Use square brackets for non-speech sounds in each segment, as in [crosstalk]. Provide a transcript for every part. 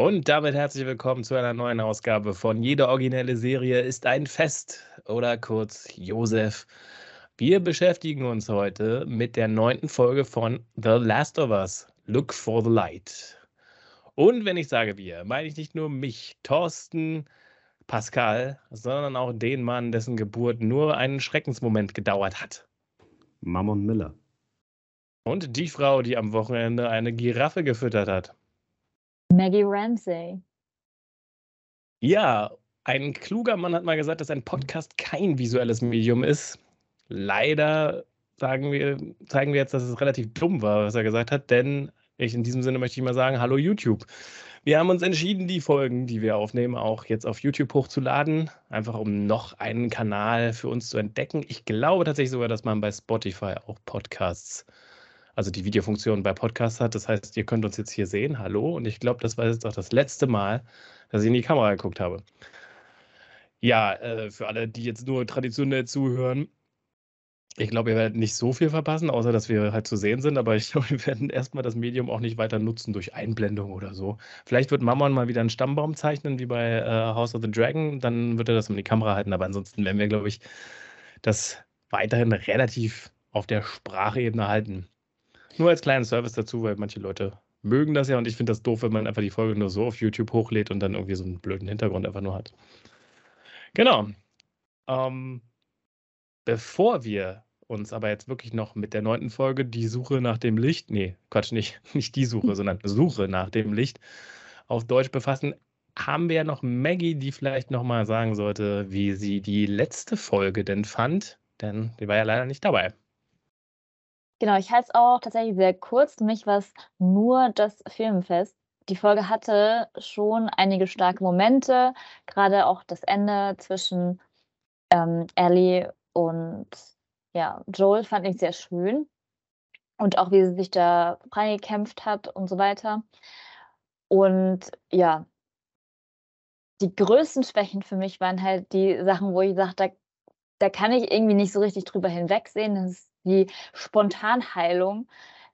Und damit herzlich willkommen zu einer neuen Ausgabe von Jede originelle Serie ist ein Fest oder kurz Josef. Wir beschäftigen uns heute mit der neunten Folge von The Last of Us, Look for the Light. Und wenn ich sage wir, meine ich nicht nur mich, Thorsten, Pascal, sondern auch den Mann, dessen Geburt nur einen Schreckensmoment gedauert hat. Mammon Miller. Und die Frau, die am Wochenende eine Giraffe gefüttert hat. Maggie Ramsey. Ja, ein kluger Mann hat mal gesagt, dass ein Podcast kein visuelles Medium ist. Leider sagen wir, zeigen wir jetzt, dass es relativ dumm war, was er gesagt hat, denn ich, in diesem Sinne möchte ich mal sagen, hallo YouTube. Wir haben uns entschieden, die Folgen, die wir aufnehmen, auch jetzt auf YouTube hochzuladen, einfach um noch einen Kanal für uns zu entdecken. Ich glaube tatsächlich sogar, dass man bei Spotify auch Podcasts, also die Videofunktion bei Podcasts hat. Das heißt, ihr könnt uns jetzt hier sehen. Hallo. Und ich glaube, das war jetzt auch das letzte Mal, dass ich in die Kamera geguckt habe. Ja, äh, für alle, die jetzt nur traditionell zuhören, ich glaube, ihr werdet nicht so viel verpassen, außer dass wir halt zu sehen sind, aber ich glaube, [laughs] wir werden erstmal das Medium auch nicht weiter nutzen durch Einblendung oder so. Vielleicht wird Mammon mal wieder einen Stammbaum zeichnen, wie bei äh, House of the Dragon, dann wird er das in die Kamera halten, aber ansonsten werden wir, glaube ich, das weiterhin relativ auf der Sprachebene halten. Nur als kleinen Service dazu, weil manche Leute mögen das ja und ich finde das doof, wenn man einfach die Folge nur so auf YouTube hochlädt und dann irgendwie so einen blöden Hintergrund einfach nur hat. Genau. Ähm, Bevor wir uns aber jetzt wirklich noch mit der neunten Folge die Suche nach dem Licht, nee, Quatsch, nicht, [laughs] nicht die Suche, [laughs] sondern Suche nach dem Licht auf Deutsch befassen, haben wir ja noch Maggie, die vielleicht nochmal sagen sollte, wie sie die letzte Folge denn fand, denn die war ja leider nicht dabei. Genau, ich halte es auch tatsächlich sehr kurz. Für mich war es nur das Filmfest. Die Folge hatte schon einige starke Momente, gerade auch das Ende zwischen ähm, Ellie und ja, Joel fand ich sehr schön. Und auch wie sie sich da freigekämpft hat und so weiter. Und ja, die größten Schwächen für mich waren halt die Sachen, wo ich sagte, da, da kann ich irgendwie nicht so richtig drüber hinwegsehen. Das ist die Spontanheilung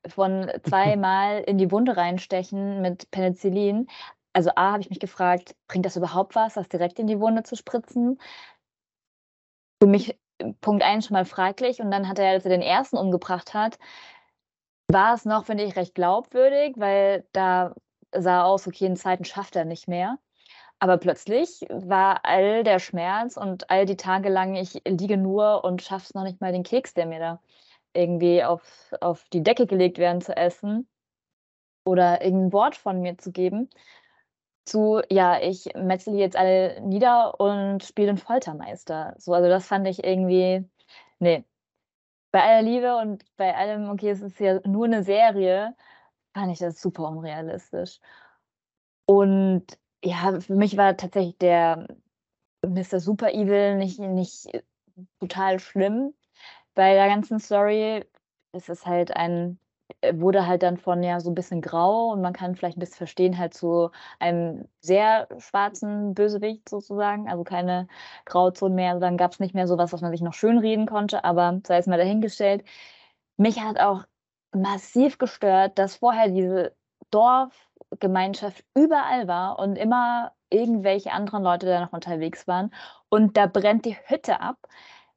von [laughs] zweimal in die Wunde reinstechen mit Penicillin. Also A, habe ich mich gefragt, bringt das überhaupt was, das direkt in die Wunde zu spritzen? Für mich Punkt 1 schon mal fraglich und dann hat er, als er den ersten umgebracht hat, war es noch, finde ich, recht glaubwürdig, weil da sah aus, okay, den zweiten schafft er nicht mehr. Aber plötzlich war all der Schmerz und all die Tage lang, ich liege nur und schaff's noch nicht mal den Keks, der mir da irgendwie auf, auf die Decke gelegt werden zu essen oder irgendein Wort von mir zu geben zu, ja, ich metzel die jetzt alle nieder und spiele den Foltermeister. So, also das fand ich irgendwie, nee. Bei aller Liebe und bei allem, okay, es ist ja nur eine Serie, fand ich das super unrealistisch. Und ja, für mich war tatsächlich der Mr. Super Evil nicht, nicht total schlimm. Bei der ganzen Story ist es halt ein äh, wurde halt dann von ja so ein bisschen grau und man kann vielleicht ein bisschen verstehen, halt zu einem sehr schwarzen Bösewicht sozusagen, also keine Grauzone mehr. Also dann gab es nicht mehr so was, was man sich noch schönreden konnte, aber sei es mal dahingestellt. Mich hat auch massiv gestört, dass vorher diese Dorfgemeinschaft überall war und immer irgendwelche anderen Leute da noch unterwegs waren und da brennt die Hütte ab,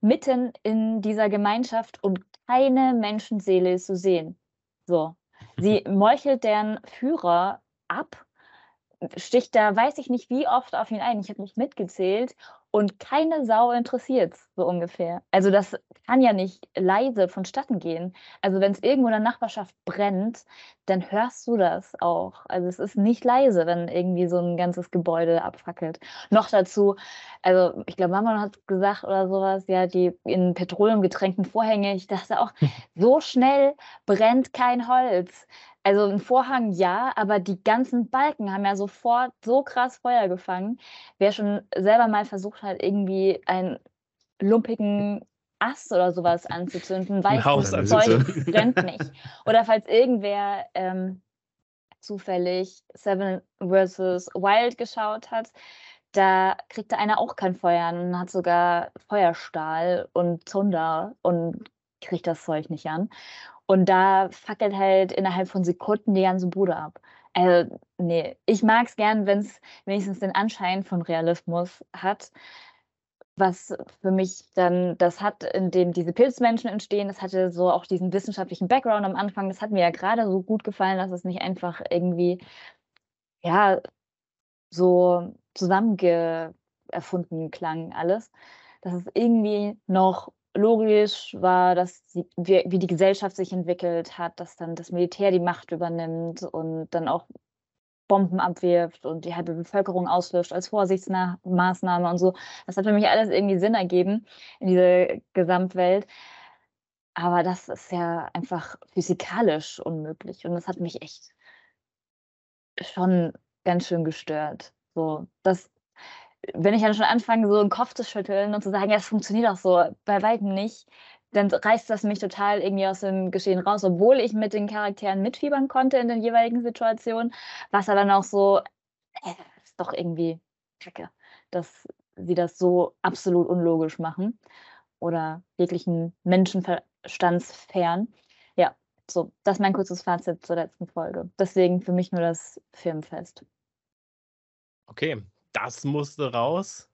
mitten in dieser Gemeinschaft und keine Menschenseele ist zu sehen. So. Sie [laughs] meuchelt deren Führer ab, sticht da, weiß ich nicht wie oft auf ihn ein. Ich habe nicht mitgezählt und keine Sau interessiert so ungefähr. Also das kann ja nicht leise vonstatten gehen. Also wenn es irgendwo in der Nachbarschaft brennt, dann hörst du das auch. Also es ist nicht leise, wenn irgendwie so ein ganzes Gebäude abfackelt. Noch dazu, also ich glaube, Mama hat gesagt oder sowas, ja, die in Petroleum getränkten Vorhänge. Ich [laughs] dachte auch, [laughs] so schnell brennt kein Holz. Also ein Vorhang ja, aber die ganzen Balken haben ja sofort so krass Feuer gefangen. Wer schon selber mal versucht hat, irgendwie einen lumpigen Ast oder sowas anzuzünden, [laughs] weiß, das Zeug [laughs] brennt nicht. Oder falls irgendwer ähm, zufällig Seven vs. Wild geschaut hat, da kriegte einer auch kein Feuer und hat sogar Feuerstahl und Zunder und kriegt das Zeug nicht an. Und da fackelt halt innerhalb von Sekunden die ganze Bude ab. Also, ne, ich mag es gern, wenn es wenigstens den Anschein von Realismus hat. Was für mich dann das hat, indem diese Pilzmenschen entstehen, das hatte so auch diesen wissenschaftlichen Background am Anfang. Das hat mir ja gerade so gut gefallen, dass es nicht einfach irgendwie, ja, so zusammenge erfunden klang alles. Dass es irgendwie noch logisch war, dass sie wie wie die Gesellschaft sich entwickelt hat, dass dann das Militär die Macht übernimmt und dann auch Bomben abwirft und die halbe Bevölkerung auslöscht als Vorsichtsmaßnahme und so. Das hat für mich alles irgendwie Sinn ergeben in diese Gesamtwelt. Aber das ist ja einfach physikalisch unmöglich und das hat mich echt schon ganz schön gestört. So, das wenn ich dann schon anfange, so 'n Kopf zu schütteln und zu sagen: „Ja, es funktioniert doch so bei Weitem nicht“, dann reißt das mich total irgendwie aus dem Geschehen raus, obwohl ich mit den Charakteren mitfiebern konnte in den jeweiligen Situationen, war's aber dann auch so: „Äh, ist doch irgendwie Kacke, dass sie das so absolut unlogisch machen oder jeglichen menschenverstandsfern.“ Ja, so, das ist mein kurzes Fazit zur letzten Folge. Deswegen für mich nur das Filmfest. Okay, das musste raus.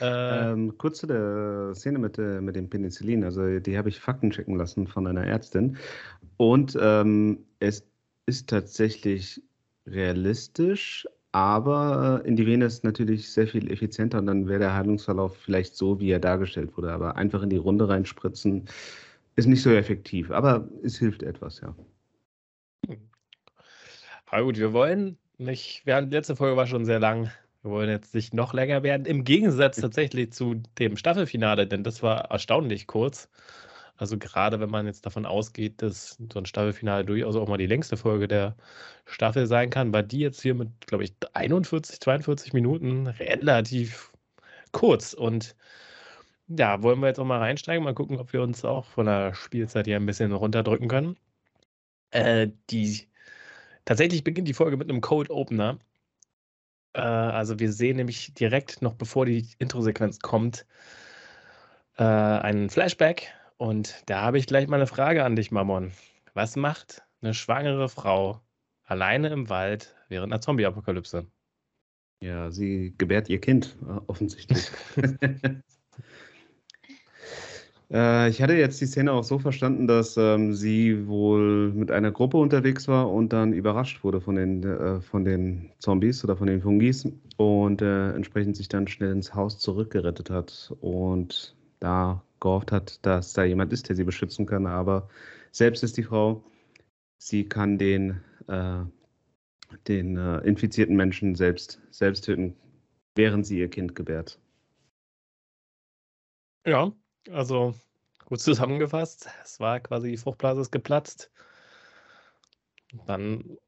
Äh, ähm, kurz zu der Szene mit, äh, mit dem Penicillin. Also die habe ich Fakten checken lassen von einer Ärztin. Und ähm, es ist tatsächlich realistisch, aber in die Vene ist natürlich sehr viel effizienter und dann wäre der Heilungsverlauf vielleicht so, wie er dargestellt wurde. Aber einfach in die Runde reinspritzen ist nicht so effektiv. Aber es hilft etwas, ja. Hm. Aber gut, wir wollen nicht, wir haben, die letzte Folge war schon sehr lang. Wir wollen jetzt nicht noch länger werden. Im Gegensatz tatsächlich zu dem Staffelfinale, denn das war erstaunlich kurz. Also gerade wenn man jetzt davon ausgeht, dass so ein Staffelfinale durchaus auch mal die längste Folge der Staffel sein kann, war die jetzt hier mit, glaube ich, 41, 42 Minuten relativ kurz. Und ja, wollen wir jetzt auch mal reinsteigen, mal gucken, ob wir uns auch von der Spielzeit hier ein bisschen runterdrücken können. Äh, die tatsächlich beginnt die Folge mit einem Code Opener. Äh, also wir sehen nämlich direkt noch bevor die Intro-Sequenz kommt, äh, einen Flashback. Und da habe ich gleich mal eine Frage an dich, Mammon. Was macht eine schwangere Frau alleine im Wald während einer Zombie-Apokalypse? Ja, sie gebärt ihr Kind, äh, offensichtlich. [laughs] [laughs] Äh, ich hatte jetzt die Szene auch so verstanden, dass ähm, sie wohl mit einer Gruppe unterwegs war und dann überrascht wurde von den, äh, von den Zombies oder von den Fungis und äh, entsprechend sich dann schnell ins Haus zurückgerettet hat und da gehofft hat, dass da jemand ist, der sie beschützen kann. Aber selbst ist die Frau, sie kann den, äh, den äh, infizierten Menschen selbst, selbst töten, während sie ihr Kind gebärt. Ja, also gut zusammengefasst. Es war quasi die Fruchtblase ist geplatzt. Dann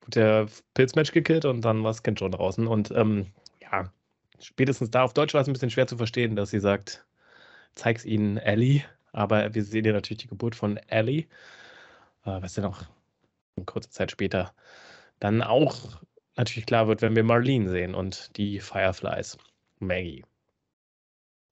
wurde der Pilzmensch gekillt und dann war das Kind schon draußen. Und ähm, ja, spätestens da auf Deutsch war es ein bisschen schwer zu verstehen, dass sie sagt, zeig's ihnen Ellie. Aber wir sehen ja natürlich die Geburt von Ellie, äh, was noch eine kurze Zeit später dann auch natürlich klar wird, wenn wir Marlene sehen und die Fireflies. Maggie.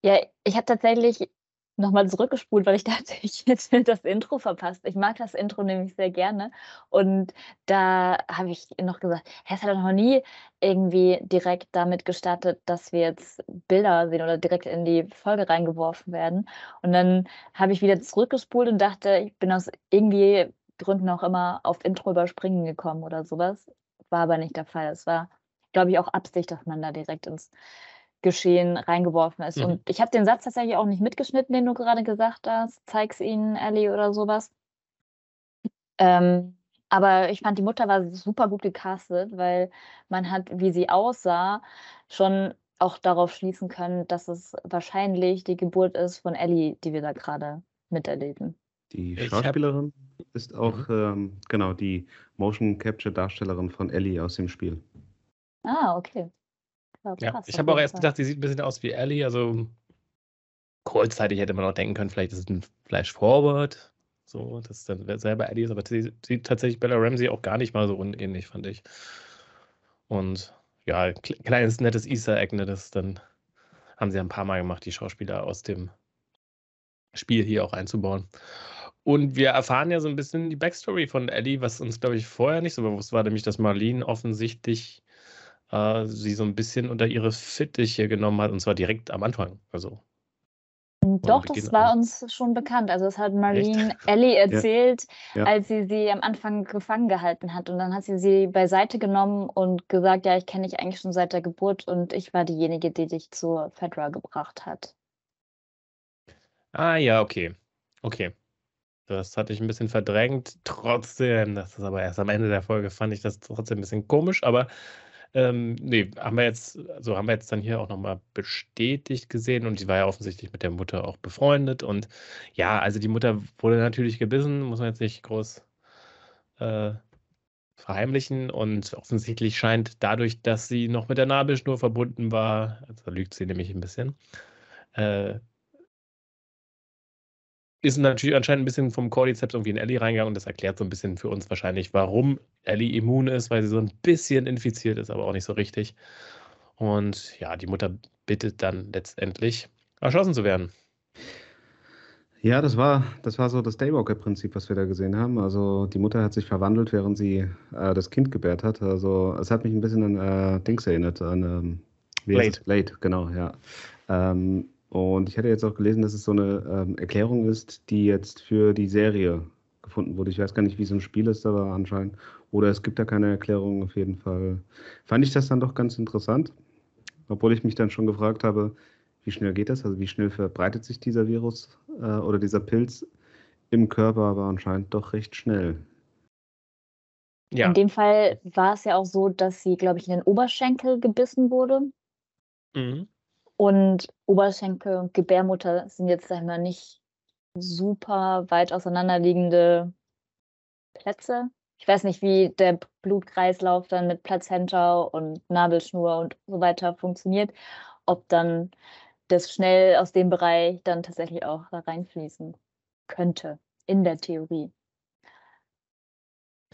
Ja, ich habe tatsächlich nochmal zurückgespult, weil ich dachte, ich hätte das Intro verpasst. Ich mag das Intro nämlich sehr gerne. Und da habe ich noch gesagt, es hat noch nie irgendwie direkt damit gestartet, dass wir jetzt Bilder sehen oder direkt in die Folge reingeworfen werden. Und dann habe ich wieder zurückgespult und dachte, ich bin aus irgendwie Gründen auch immer auf Intro überspringen gekommen oder sowas. War aber nicht der Fall. Es war, glaube ich, auch Absicht, dass man da direkt ins Geschehen reingeworfen ist. Mhm. Und ich habe den Satz tatsächlich auch nicht mitgeschnitten, den du gerade gesagt hast. Zeig's ihnen, Ellie oder sowas. Ähm, aber ich fand, die Mutter war super gut gecastet, weil man hat, wie sie aussah, schon auch darauf schließen können, dass es wahrscheinlich die Geburt ist von Ellie, die wir da gerade miterleben. Die Schauspielerin ist auch, mhm. ähm, genau, die Motion Capture Darstellerin von Ellie aus dem Spiel. Ah, okay. Ja, ich habe auch erst gedacht, sie sieht ein bisschen aus wie Ellie, also kurzzeitig hätte man auch denken können, vielleicht ist es ein Flash Forward, so, dass dann selber Ellie ist, aber sie sieht tatsächlich Bella Ramsey auch gar nicht mal so unähnlich, fand ich. Und ja, kleines nettes Easter Egg, ne, das dann haben sie ein paar Mal gemacht, die Schauspieler aus dem Spiel hier auch einzubauen. Und wir erfahren ja so ein bisschen die Backstory von Ellie, was uns, glaube ich, vorher nicht so bewusst war, nämlich, dass Marlene offensichtlich äh, sie so ein bisschen unter ihre Fittiche genommen hat, und zwar direkt am Anfang. Also doch, das war uns schon bekannt. Also das hat Marlene Echt? [laughs] Ellie erzählt, ja. Ja. als sie sie am Anfang gefangen gehalten hat. Und dann hat sie sie beiseite genommen und gesagt, ja, ich kenne dich eigentlich schon seit der Geburt und ich war diejenige, die dich zur Fedra gebracht hat. Ah ja, okay. Okay. Das hatte ich ein bisschen verdrängt. Trotzdem, das ist aber erst am Ende der Folge, fand ich das trotzdem ein bisschen komisch. Aber ähm, ne, haben wir jetzt, also haben wir jetzt dann hier auch nochmal bestätigt gesehen und sie war ja offensichtlich mit der Mutter auch befreundet. Und ja, also die Mutter wurde natürlich gebissen, muss man jetzt nicht groß äh, verheimlichen. Und offensichtlich scheint dadurch, dass sie noch mit der Nabelschnur verbunden war, also lügt sie nämlich ein bisschen, äh, ist natürlich anscheinend ein bisschen vom Cordyceps irgendwie in Ellie reingegangen und das erklärt so ein bisschen für uns wahrscheinlich, warum Ellie immun ist, weil sie so ein bisschen infiziert ist, aber auch nicht so richtig. Und ja, die Mutter bittet dann letztendlich, erschossen zu werden. Ja, das war, das war so das Daywalker-Prinzip, was wir da gesehen haben. Also die Mutter hat sich verwandelt, während sie äh, das Kind gebärt hat. Also es hat mich ein bisschen an äh, Dings erinnert, an ähm, Blade. Blade, genau, ja. Ähm, und ich hatte jetzt auch gelesen, dass es so eine ähm, Erklärung ist, die jetzt für die Serie gefunden wurde. Ich weiß gar nicht, wie es im Spiel ist, aber anscheinend. Oder es gibt da keine Erklärung auf jeden Fall. Fand ich das dann doch ganz interessant. Obwohl ich mich dann schon gefragt habe, wie schnell geht das? Also wie schnell verbreitet sich dieser Virus äh, oder dieser Pilz im Körper, aber anscheinend doch recht schnell. Ja. In dem Fall war es ja auch so, dass sie, glaube ich, in den Oberschenkel gebissen wurde. Mhm. Und Oberschenkel und Gebärmutter sind jetzt einmal nicht super weit auseinanderliegende Plätze. Ich weiß nicht, wie der Blutkreislauf dann mit Plazenta und Nabelschnur und so weiter funktioniert, ob dann das schnell aus dem Bereich dann tatsächlich auch da reinfließen könnte, in der Theorie.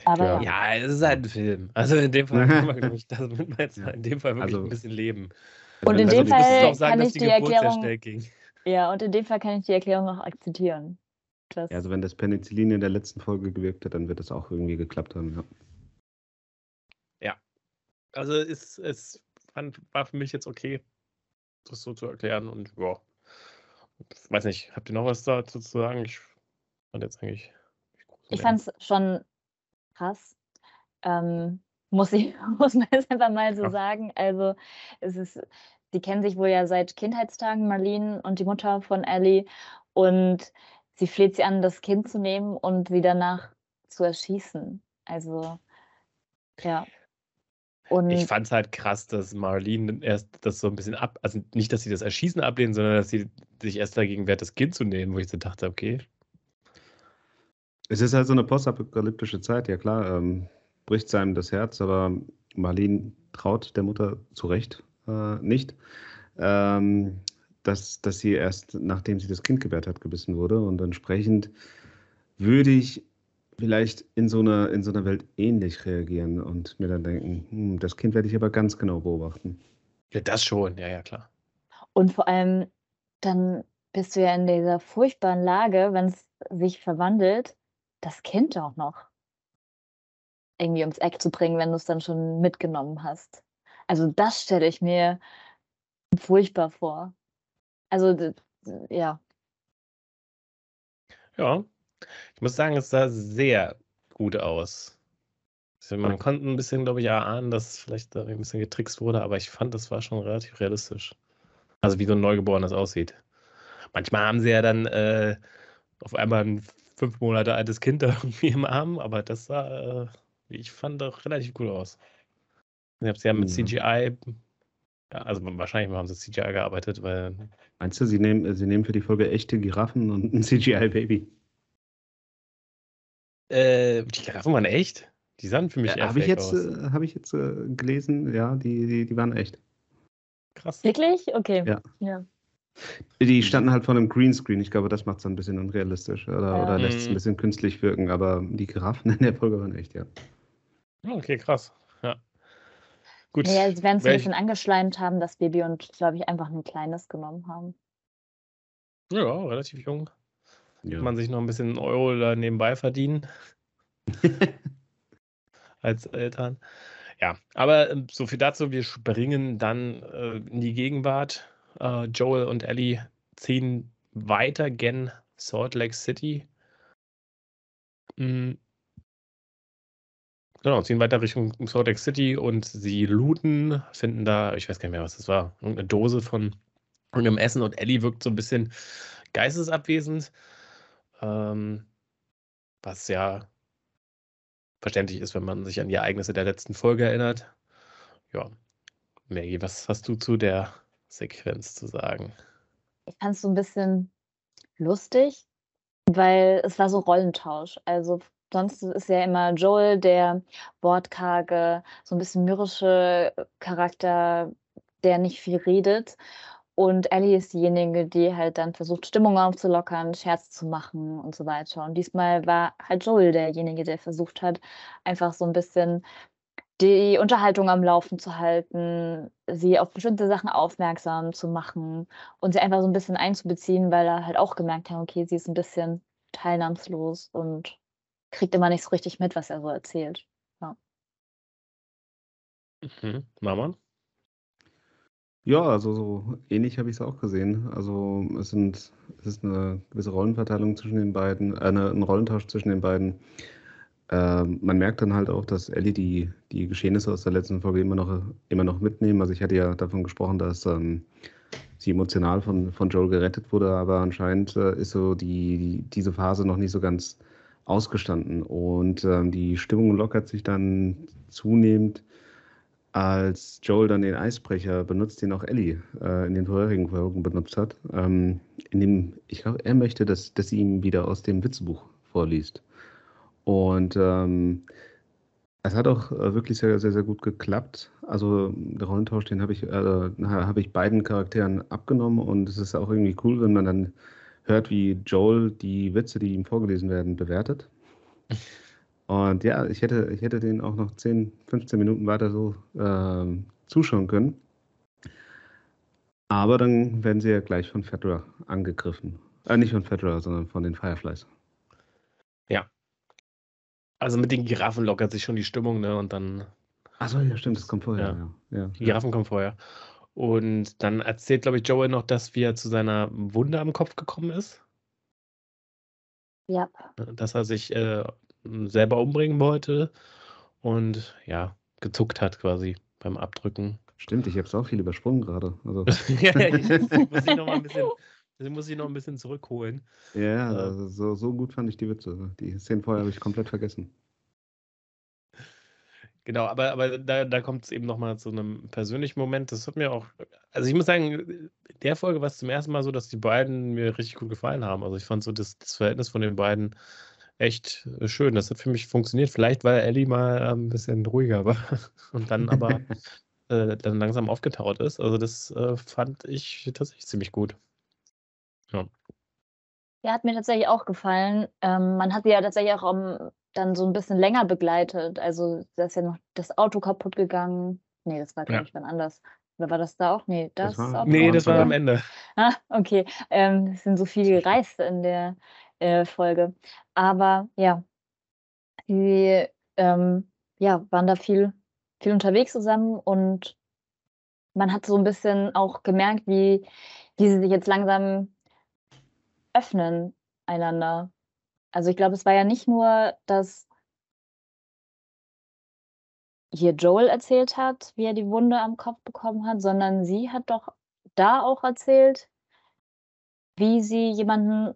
Aber ja, ja. es ist halt ein Film. Also in dem Fall [laughs] kann man, ich, das in dem Fall wirklich also, ein bisschen leben. Und in also, dem Fall sagen, kann ich die, die Erklärung. Ja, und in dem Fall kann ich die Erklärung auch akzeptieren. Ja, also wenn das Penicillin in der letzten Folge gewirkt hat, dann wird das auch irgendwie geklappt haben, ja. Ja. Also es, es war für mich jetzt okay, das so zu erklären und ja. Ich weiß nicht, habt ihr noch was dazu zu sagen? Ich fand jetzt eigentlich. Ich fand es schon krass. Ähm, muss ich, [laughs] muss man jetzt einfach mal so ja. sagen. Also es ist, die kennen sich wohl ja seit Kindheitstagen, Marlene und die Mutter von Ellie. Und sie fleht sie an, das Kind zu nehmen und sie danach zu erschießen. Also, ja. Und ich fand es halt krass, dass Marlene erst das so ein bisschen ab, also nicht, dass sie das Erschießen ablehnt, sondern dass sie sich erst dagegen wehrt, das Kind zu nehmen, wo ich so dachte, okay. Es ist halt so eine postapokalyptische Zeit, ja klar. Ähm, bricht seinem das Herz, aber Marlene traut der Mutter zu Recht äh, nicht, ähm, dass, dass sie erst nachdem sie das Kind gebärt hat, gebissen wurde. Und entsprechend würde ich vielleicht in so einer, in so einer Welt ähnlich reagieren und mir dann denken, hm, das Kind werde ich aber ganz genau beobachten. Ja, das schon, ja, ja, klar. Und vor allem, dann bist du ja in dieser furchtbaren Lage, wenn es sich verwandelt, das Kind auch noch irgendwie ums Eck zu bringen, wenn du es dann schon mitgenommen hast. Also das stelle ich mir furchtbar vor. Also ja. Ja, ich muss sagen, es sah sehr gut aus. Also man konnte ein bisschen, glaube ich, erahnen, dass vielleicht da ein bisschen getrickst wurde, aber ich fand, das war schon relativ realistisch. Also wie so ein Neugeborenes aussieht. Manchmal haben sie ja dann äh, auf einmal ein fünf Monate altes Kind da [laughs] irgendwie im Arm, aber das sah äh, ich fand doch relativ gut aus. Ich habe es ja mit mhm. CGI, ja, also wahrscheinlich haben sie CGI gearbeitet, weil. Meinst du, sie nehmen, sie nehmen für die Folge echte Giraffen und ein CGI-Baby? Äh, die Giraffen waren echt? Die sahen für mich ja, eher Habe ich jetzt, äh, hab ich jetzt äh, gelesen, ja, die, die, die waren echt. Krass. Wirklich? Okay. Ja. ja. Die standen halt vor einem Greenscreen. Ich glaube, das macht es ein bisschen unrealistisch oder, ja. oder lässt es ein mhm. bisschen künstlich wirken. Aber die Giraffen in der Folge waren echt, ja. Okay, krass. Ja. Gut. Ja, sie werden es ein bisschen angeschleimt haben, das Baby, und glaube ich, einfach ein kleines genommen haben. Ja, relativ jung. ja. Kann man sich noch ein bisschen Euro da nebenbei verdienen. [laughs] Als Eltern. Ja, aber ähm, so viel dazu. Wir springen dann äh, in die Gegenwart. Äh, Joel und Ellie ziehen weiter gen Salt Lake City. Mhm. Genau, ziehen weiter Richtung Salt Lake City und sie looten, finden da, ich weiß gar nicht mehr, was das war, irgendeine Dose von irgendeinem Essen und Ellie wirkt so ein bisschen geistesabwesend, ähm, was ja verständlich ist, wenn man sich an die Ereignisse der letzten Folge erinnert. Ja, Maggie, was hast du zu der Sequenz zu sagen? Ich fand es so ein bisschen lustig, weil es war so Rollentausch. Also sonst ist ja immer Joel der wortkarge, so ein bisschen mürrische Charakter, der nicht viel redet. Und Ellie ist diejenige, die halt dann versucht, Stimmung aufzulockern, Scherz zu machen und so weiter. Und diesmal war halt Joel derjenige, der versucht hat, einfach so ein bisschen die Unterhaltung am Laufen zu halten, sie auf bestimmte Sachen aufmerksam zu machen und sie einfach so ein bisschen einzubeziehen, weil er halt auch gemerkt hat, okay, sie ist ein bisschen teilnahmslos und kriegt immer nicht so richtig mit, was er so erzählt. Ja. Mhm. Mama? Ja, also so ähnlich habe ich es auch gesehen. Also es sind, es ist eine gewisse Rollenverteilung zwischen den beiden, äh, eine, ein Rollentausch zwischen den beiden. Ähm, man merkt dann halt auch, dass Ellie die, die Geschehnisse aus der letzten Folge immer noch, immer noch mitnehmen. Also ich hatte ja davon gesprochen, dass ähm, sie emotional von, von Joel gerettet wurde, aber anscheinend äh, ist so die, die, diese Phase noch nicht so ganz ausgestanden. Und ähm, die Stimmung lockert sich dann zunehmend als Joel dann den Eisbrecher benutzt, den auch Ellie äh, in den vorherigen Folgen benutzt hat. Ähm, in dem, ich glaube, er möchte, dass, dass sie ihm wieder aus dem Witzebuch vorliest. Und ähm, es hat auch äh, wirklich sehr, sehr, sehr gut geklappt. Also der Rollentausch, den habe ich, äh, hab ich beiden Charakteren abgenommen und es ist auch irgendwie cool, wenn man dann hört, wie Joel die Witze, die ihm vorgelesen werden, bewertet. Und ja, ich hätte, ich hätte den auch noch 10, 15 Minuten weiter so äh, zuschauen können. Aber dann werden sie ja gleich von Fedra angegriffen. Äh, nicht von Fedra, sondern von den Fireflies. Ja. Also mit den Giraffen lockert sich schon die Stimmung, ne? Und dann. Achso, ja, stimmt, das kommt vorher. Ja. Ja. ja. Die Giraffen kommen vorher. Und dann erzählt, glaube ich, Joel noch, dass wie er zu seiner Wunde am Kopf gekommen ist. Ja. Dass er sich äh, selber umbringen wollte und ja, gezuckt hat quasi beim Abdrücken. Stimmt, ich habe es auch viel übersprungen gerade. Also. [laughs] ja, ich muss ich noch mal ein bisschen, [laughs] muss ich noch ein bisschen zurückholen. Ja, äh, also so, so gut fand ich die Witze. Die Szenen vorher habe ich komplett vergessen. Genau, aber, aber da, da kommt es eben nochmal zu einem persönlichen Moment. Das hat mir auch, also ich muss sagen, in der Folge war es zum ersten Mal so, dass die beiden mir richtig gut gefallen haben. Also ich fand so das, das Verhältnis von den beiden echt äh, schön. Das hat für mich funktioniert. Vielleicht, weil Ellie mal ähm, ein bisschen ruhiger war [laughs] und dann aber [laughs] äh, dann langsam aufgetaut ist. Also das äh, fand ich tatsächlich ziemlich gut. Ja. Ja, hat mir tatsächlich auch gefallen. Ähm, man hat sie ja tatsächlich auch um, dann so ein bisschen länger begleitet. Also da ist ja noch das Auto kaputt gegangen. Nee, das war, glaube ja. ich, wann anders. Oder war das da auch? Nee, das, das war, Nee, das war am Ende. Ah, okay. Ähm, es sind so viele gereist in der äh, Folge. Aber ja, die ähm, ja, waren da viel, viel unterwegs zusammen und man hat so ein bisschen auch gemerkt, wie, wie sie sich jetzt langsam öffnen einander. Also ich glaube, es war ja nicht nur, dass hier Joel erzählt hat, wie er die Wunde am Kopf bekommen hat, sondern sie hat doch da auch erzählt, wie sie jemanden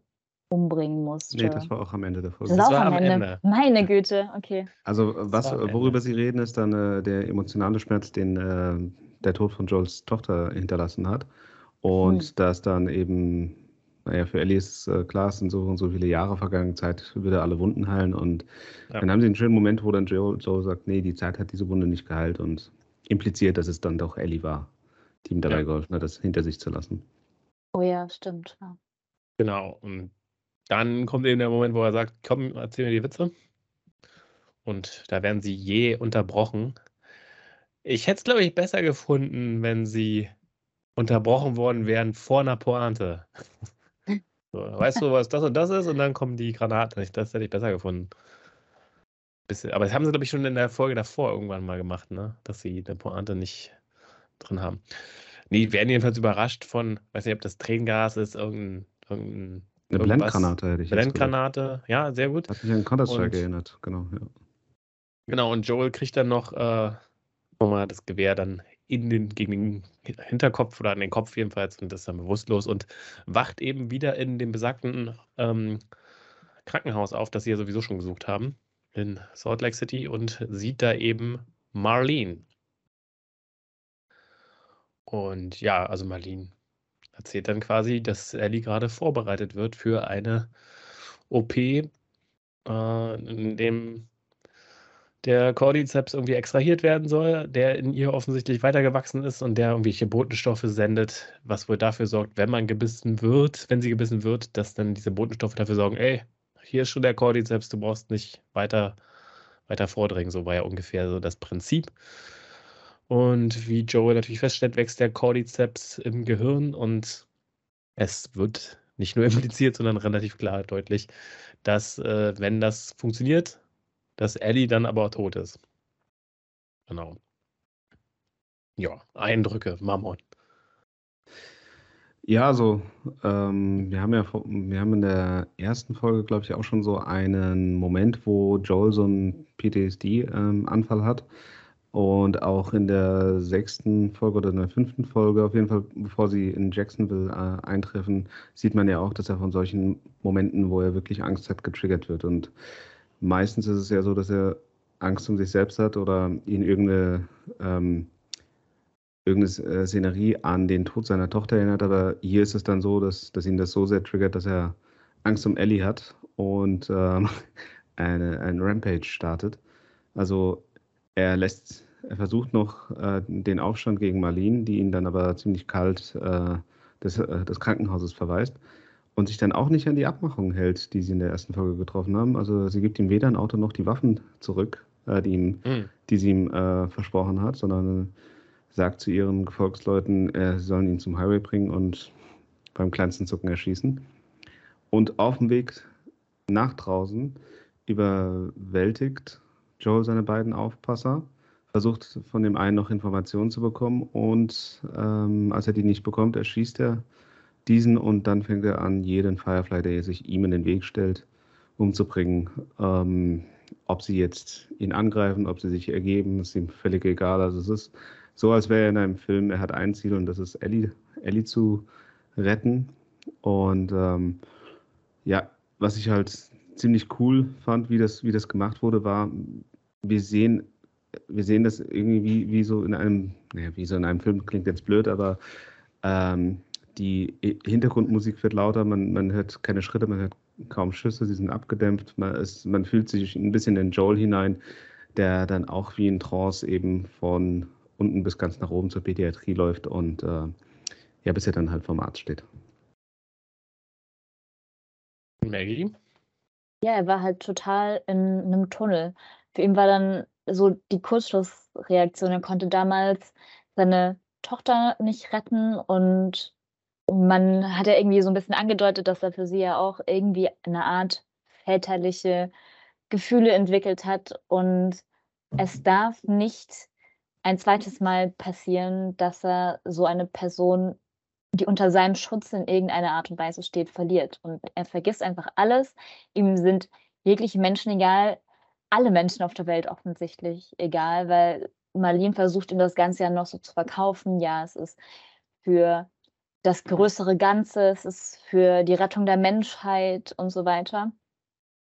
umbringen musste. Nee, das war auch am Ende der Folge. Das, das war, am Ende. Ende. Meine Güte, okay. Also was, worüber Sie reden, ist dann äh, der emotionale Schmerz, den äh, der Tod von Joels Tochter hinterlassen hat. Und hm. dass dann eben, naja, für Ellie ist äh, klar, es sind so und so viele Jahre vergangen, Zeit würde alle Wunden heilen. Und ja. dann haben sie einen schönen Moment, wo dann Joel, Joel sagt, nee, die Zeit hat diese Wunde nicht geheilt und impliziert, dass es dann doch Ellie war, die ihm dabei ja. geholfen hat, das hinter sich zu lassen. Oh ja, stimmt. Ja. Genau, und dann kommt eben der Moment, wo er sagt, komm, erzähl mir die Witze. Und da werden sie je unterbrochen. Ich hätte es, glaube ich, besser gefunden, wenn sie unterbrochen worden wären vor einer Pointe. So, weißt du, was das und das ist? Und dann kommen die Granaten. Das hätte ich besser gefunden. Bisschen, aber das haben sie, glaube ich, schon in der Folge davor irgendwann mal gemacht, ne? Dass sie eine Pointe nicht drin haben. Nee, werden jedenfalls überrascht von, weiß nicht, ob das Tränengas ist, irgendein. irgendein Eine Blendgranate hätte ich. Blendgranate, ja, sehr gut. Hat mich an Counter-Strike erinnert, genau. Ja. Genau, und Joel kriegt dann noch äh, nochmal das Gewehr dann in den, gegen den Hinterkopf oder an den Kopf jedenfalls und ist dann bewusstlos und wacht eben wieder in dem besagten ähm, Krankenhaus auf, das sie ja sowieso schon gesucht haben, in Salt Lake City und sieht da eben Marlene. Und ja, also Marlene erzählt dann quasi, dass Ellie gerade vorbereitet wird für eine OP, äh, in dem der Cordyceps irgendwie extrahiert werden soll, der in ihr offensichtlich weitergewachsen ist und der irgendwelche Botenstoffe sendet, was wohl dafür sorgt, wenn man gebissen wird, wenn sie gebissen wird, dass dann diese Botenstoffe dafür sorgen, ey, hier ist schon der Cordyceps, du brauchst nicht weiter, weiter vordringen. So war ja ungefähr so das Prinzip. Und wie Joel natürlich feststellt, wächst der Cordyceps im Gehirn und es wird nicht nur impliziert, sondern relativ klar deutlich, dass äh, wenn das funktioniert, dass Ellie dann aber tot ist. Genau. Ja, Eindrücke, Mammon. Ja, also ähm, wir haben ja wir haben in der ersten Folge, glaube ich, auch schon so einen Moment, wo Joel so einen PTSD-Anfall ähm, hat. Und auch in der sechsten Folge oder in der fünften Folge, auf jeden Fall, bevor sie in Jacksonville äh, eintreffen, sieht man ja auch, dass er von solchen Momenten, wo er wirklich Angst hat, getriggert wird. Und meistens ist es ja so, dass er Angst um sich selbst hat oder ihn irgendeine ähm, irgendeine äh, Szenerie an den Tod seiner Tochter erinnert, aber hier ist es dann so, dass, dass ihn das so sehr triggert, dass er Angst um Ellie hat und ähm, [laughs] eine, ein Rampage startet. Also er lässt, er versucht noch äh, den Aufstand gegen Marlene, die ihn dann aber ziemlich kalt äh, des, äh, des Krankenhauses verweist und sich dann auch nicht an die Abmachung hält, die sie in der ersten Folge getroffen haben. Also sie gibt ihm weder ein Auto noch die Waffen zurück, äh, die, ihm, Hm. die sie ihm äh, versprochen hat, sondern sagt zu ihren Gefolgsleuten, äh, sie sollen ihn zum Highway bringen und beim kleinsten Zucken erschießen. Und auf dem Weg nach draußen überwältigt Joel seine beiden Aufpasser, versucht von dem einen noch Informationen zu bekommen und ähm, als er die nicht bekommt, erschießt er diesen und dann fängt er an, jeden Firefly, der sich ihm in den Weg stellt, umzubringen. Ähm, ob sie jetzt ihn angreifen, ob sie sich ergeben, ist ihm völlig egal. Also es ist so, als wäre er in einem Film, er hat ein Ziel und das ist Ellie, Ellie zu retten. Und ähm, ja, was ich halt ziemlich cool fand, wie das, wie das gemacht wurde, war, wir sehen, wir sehen das irgendwie wie, wie so in einem, naja, wie so in einem Film, klingt jetzt blöd, aber ähm, die Hintergrundmusik wird lauter, man, man hört keine Schritte, man hört kaum Schüsse, sie sind abgedämpft, man, ist, man fühlt sich ein bisschen in Joel hinein, der dann auch wie in Trance eben von unten bis ganz nach oben zur Pädiatrie läuft und äh, ja, bis er dann halt vom Arzt steht. Maggie? Ja, er war halt total in einem Tunnel. Für ihn war dann so die Kurzschlussreaktion. Er konnte damals seine Tochter nicht retten und man hat ja irgendwie so ein bisschen angedeutet, dass er für sie ja auch irgendwie eine Art väterliche Gefühle entwickelt hat. Und es darf nicht ein zweites Mal passieren, dass er so eine Person, die unter seinem Schutz in irgendeiner Art und Weise steht, verliert. Und er vergisst einfach alles. Ihm sind jegliche Menschen egal, alle Menschen auf der Welt offensichtlich egal, weil Marlene versucht ihm das Ganze ja noch so zu verkaufen. Ja, es ist für das größere Ganze, es ist für die Rettung der Menschheit und so weiter.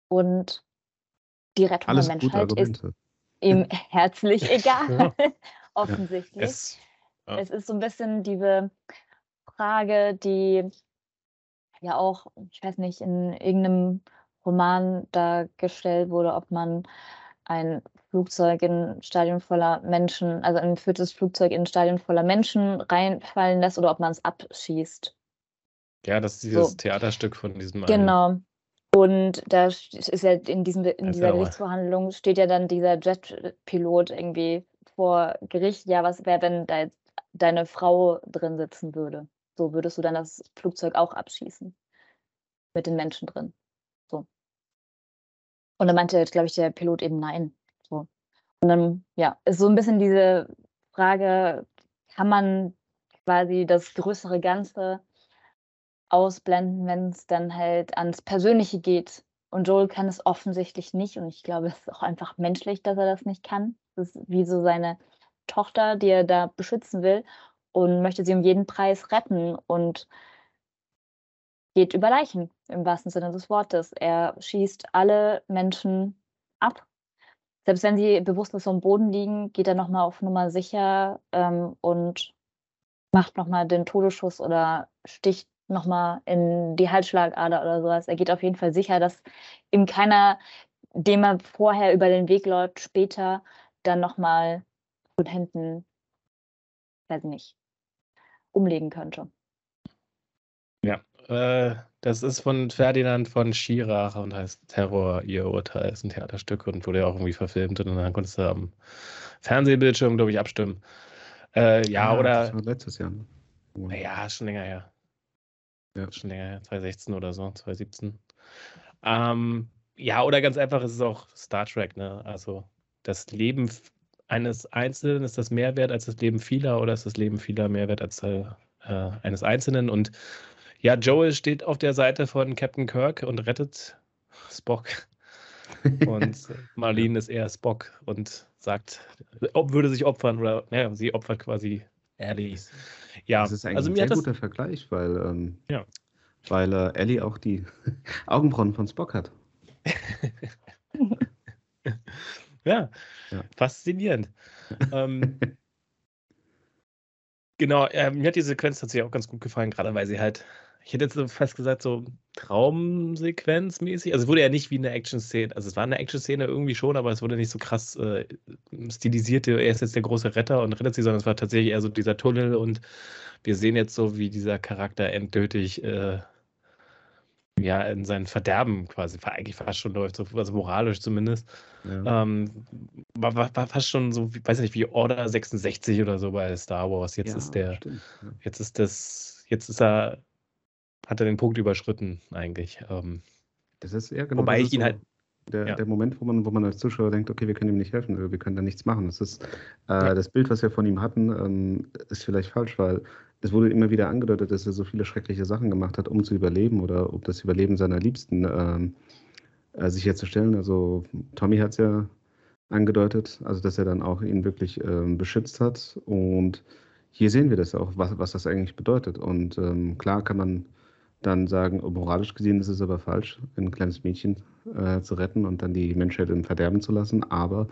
Und die Rettung Alles der Menschheit ist ihm [laughs] herzlich egal, [laughs] Ja. offensichtlich. Es, ja. Es ist so ein bisschen diese Frage, die ja auch, ich weiß nicht, in irgendeinem Roman da gestellt wurde, ob man ein Flugzeug in ein Stadion voller Menschen, also ein viertes Flugzeug in ein Stadion voller Menschen reinfallen lässt oder ob man es abschießt. ja, das ist dieses So. Theaterstück von diesem einen- Genau. Und da st- ist ja in, diesem, in dieser. Gerichtsverhandlung steht ja dann dieser Jetpilot irgendwie vor Gericht. Ja, was wäre, wenn da jetzt deine Frau drin sitzen würde? So würdest du dann das Flugzeug auch abschießen. mit den Menschen drin. So. Und dann meinte, glaube ich, der Pilot eben nein. Und dann, ja, ist so ein bisschen diese Frage, kann man quasi das größere Ganze ausblenden, wenn es dann halt ans Persönliche geht. Und Joel kann es offensichtlich nicht. Und ich glaube, es ist auch einfach menschlich, dass er das nicht kann. Das ist wie so seine Tochter, die er da beschützen will und möchte sie um jeden Preis retten und geht über Leichen im wahrsten Sinne des Wortes. Er schießt alle Menschen ab. Selbst wenn sie bewusstlos am Boden liegen, geht er nochmal auf Nummer sicher ähm, und macht nochmal den Todesschuss oder sticht nochmal in die Halsschlagader oder sowas. Er geht auf jeden Fall sicher, dass ihm keiner, dem er vorher über den Weg läuft, später dann nochmal von hinten, weiß nicht, umlegen könnte. Ja, äh, das ist von Ferdinand von Schirach und heißt Terror, ihr Urteil. Ist ein Theaterstück und wurde ja auch irgendwie verfilmt und dann konntest du am Fernsehbildschirm, glaube ich, abstimmen. Äh, ja, ah, oder. Das war letztes Jahr. Ne? Naja, schon länger her. Ja. Schon länger her, 2016 oder so, 2017. Ähm, ja, oder ganz einfach ist es auch Star Trek, ne? Also das Leben eines Einzelnen ist das mehr wert als das Leben vieler oder ist das Leben vieler mehr wert als äh, eines Einzelnen? Und ja, Joel steht auf der Seite von Captain Kirk und rettet Spock. [laughs] Und Marlene ist eher Spock und sagt, ob würde sich opfern oder naja, sie opfert quasi Ellie. Ja, das ist eigentlich also ein sehr guter Vergleich, weil, ähm, ja. weil äh, Ellie auch die [laughs] Augenbrauen von Spock hat. [laughs] ja, ja, faszinierend. ähm, genau, äh, mir hat die Sequenz tatsächlich auch ganz gut gefallen, gerade weil sie halt ich hätte jetzt fast gesagt, so Traumsequenz-mäßig. Also es wurde ja nicht wie eine Action-Szene. Also es war eine Action-Szene irgendwie schon, aber es wurde nicht so krass äh, stilisiert. Er ist jetzt der große Retter und rettet sie, sondern es war tatsächlich eher so dieser Tunnel und wir sehen jetzt so, wie dieser Charakter endgültig äh, ja in sein Verderben quasi eigentlich fast schon läuft, so, also moralisch zumindest. Ja. Ähm, war, war, war, fast schon so, weiß nicht, wie Order 66 oder so bei Star Wars. Jetzt ja, ist der, stimmt, jetzt ist das, jetzt ist er hat er den Punkt überschritten eigentlich. Ähm, das ist ja genau. Wobei ich ihn so halt. Der, ja. der, Moment, wo man, wo man als Zuschauer denkt, okay, wir können ihm nicht helfen, wir können da nichts machen. Das ist äh, ja. das Bild, was wir von ihm hatten, ähm, ist vielleicht falsch, weil es wurde immer wieder angedeutet, dass er so viele schreckliche Sachen gemacht hat, um zu überleben oder um das Überleben seiner Liebsten ähm, äh, sicherzustellen. Also Tommy hat es ja angedeutet, also dass er dann auch ihn wirklich ähm, beschützt hat. Und hier sehen wir das auch, was, was das eigentlich bedeutet. Und ähm, klar kann man dann sagen, oh, moralisch gesehen ist es aber falsch, ein kleines Mädchen äh, zu retten und dann die Menschheit im Verderben zu lassen. Aber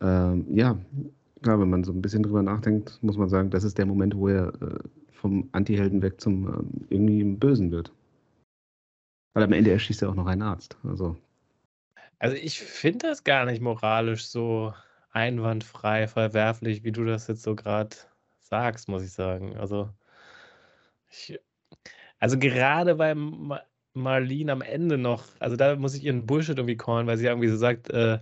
ähm, ja, klar, wenn man so ein bisschen drüber nachdenkt, muss man sagen, das ist der Moment, wo er äh, vom Antihelden weg zum äh, irgendwie Bösen wird. Weil am Ende erschießt er auch noch einen Arzt. Also, also ich finde das gar nicht moralisch so einwandfrei, verwerflich, wie du das jetzt so gerade sagst, muss ich sagen. Also ich, also gerade bei Marlene am Ende noch, also da muss ich ihren Bullshit irgendwie callen, weil sie irgendwie so sagt, äh,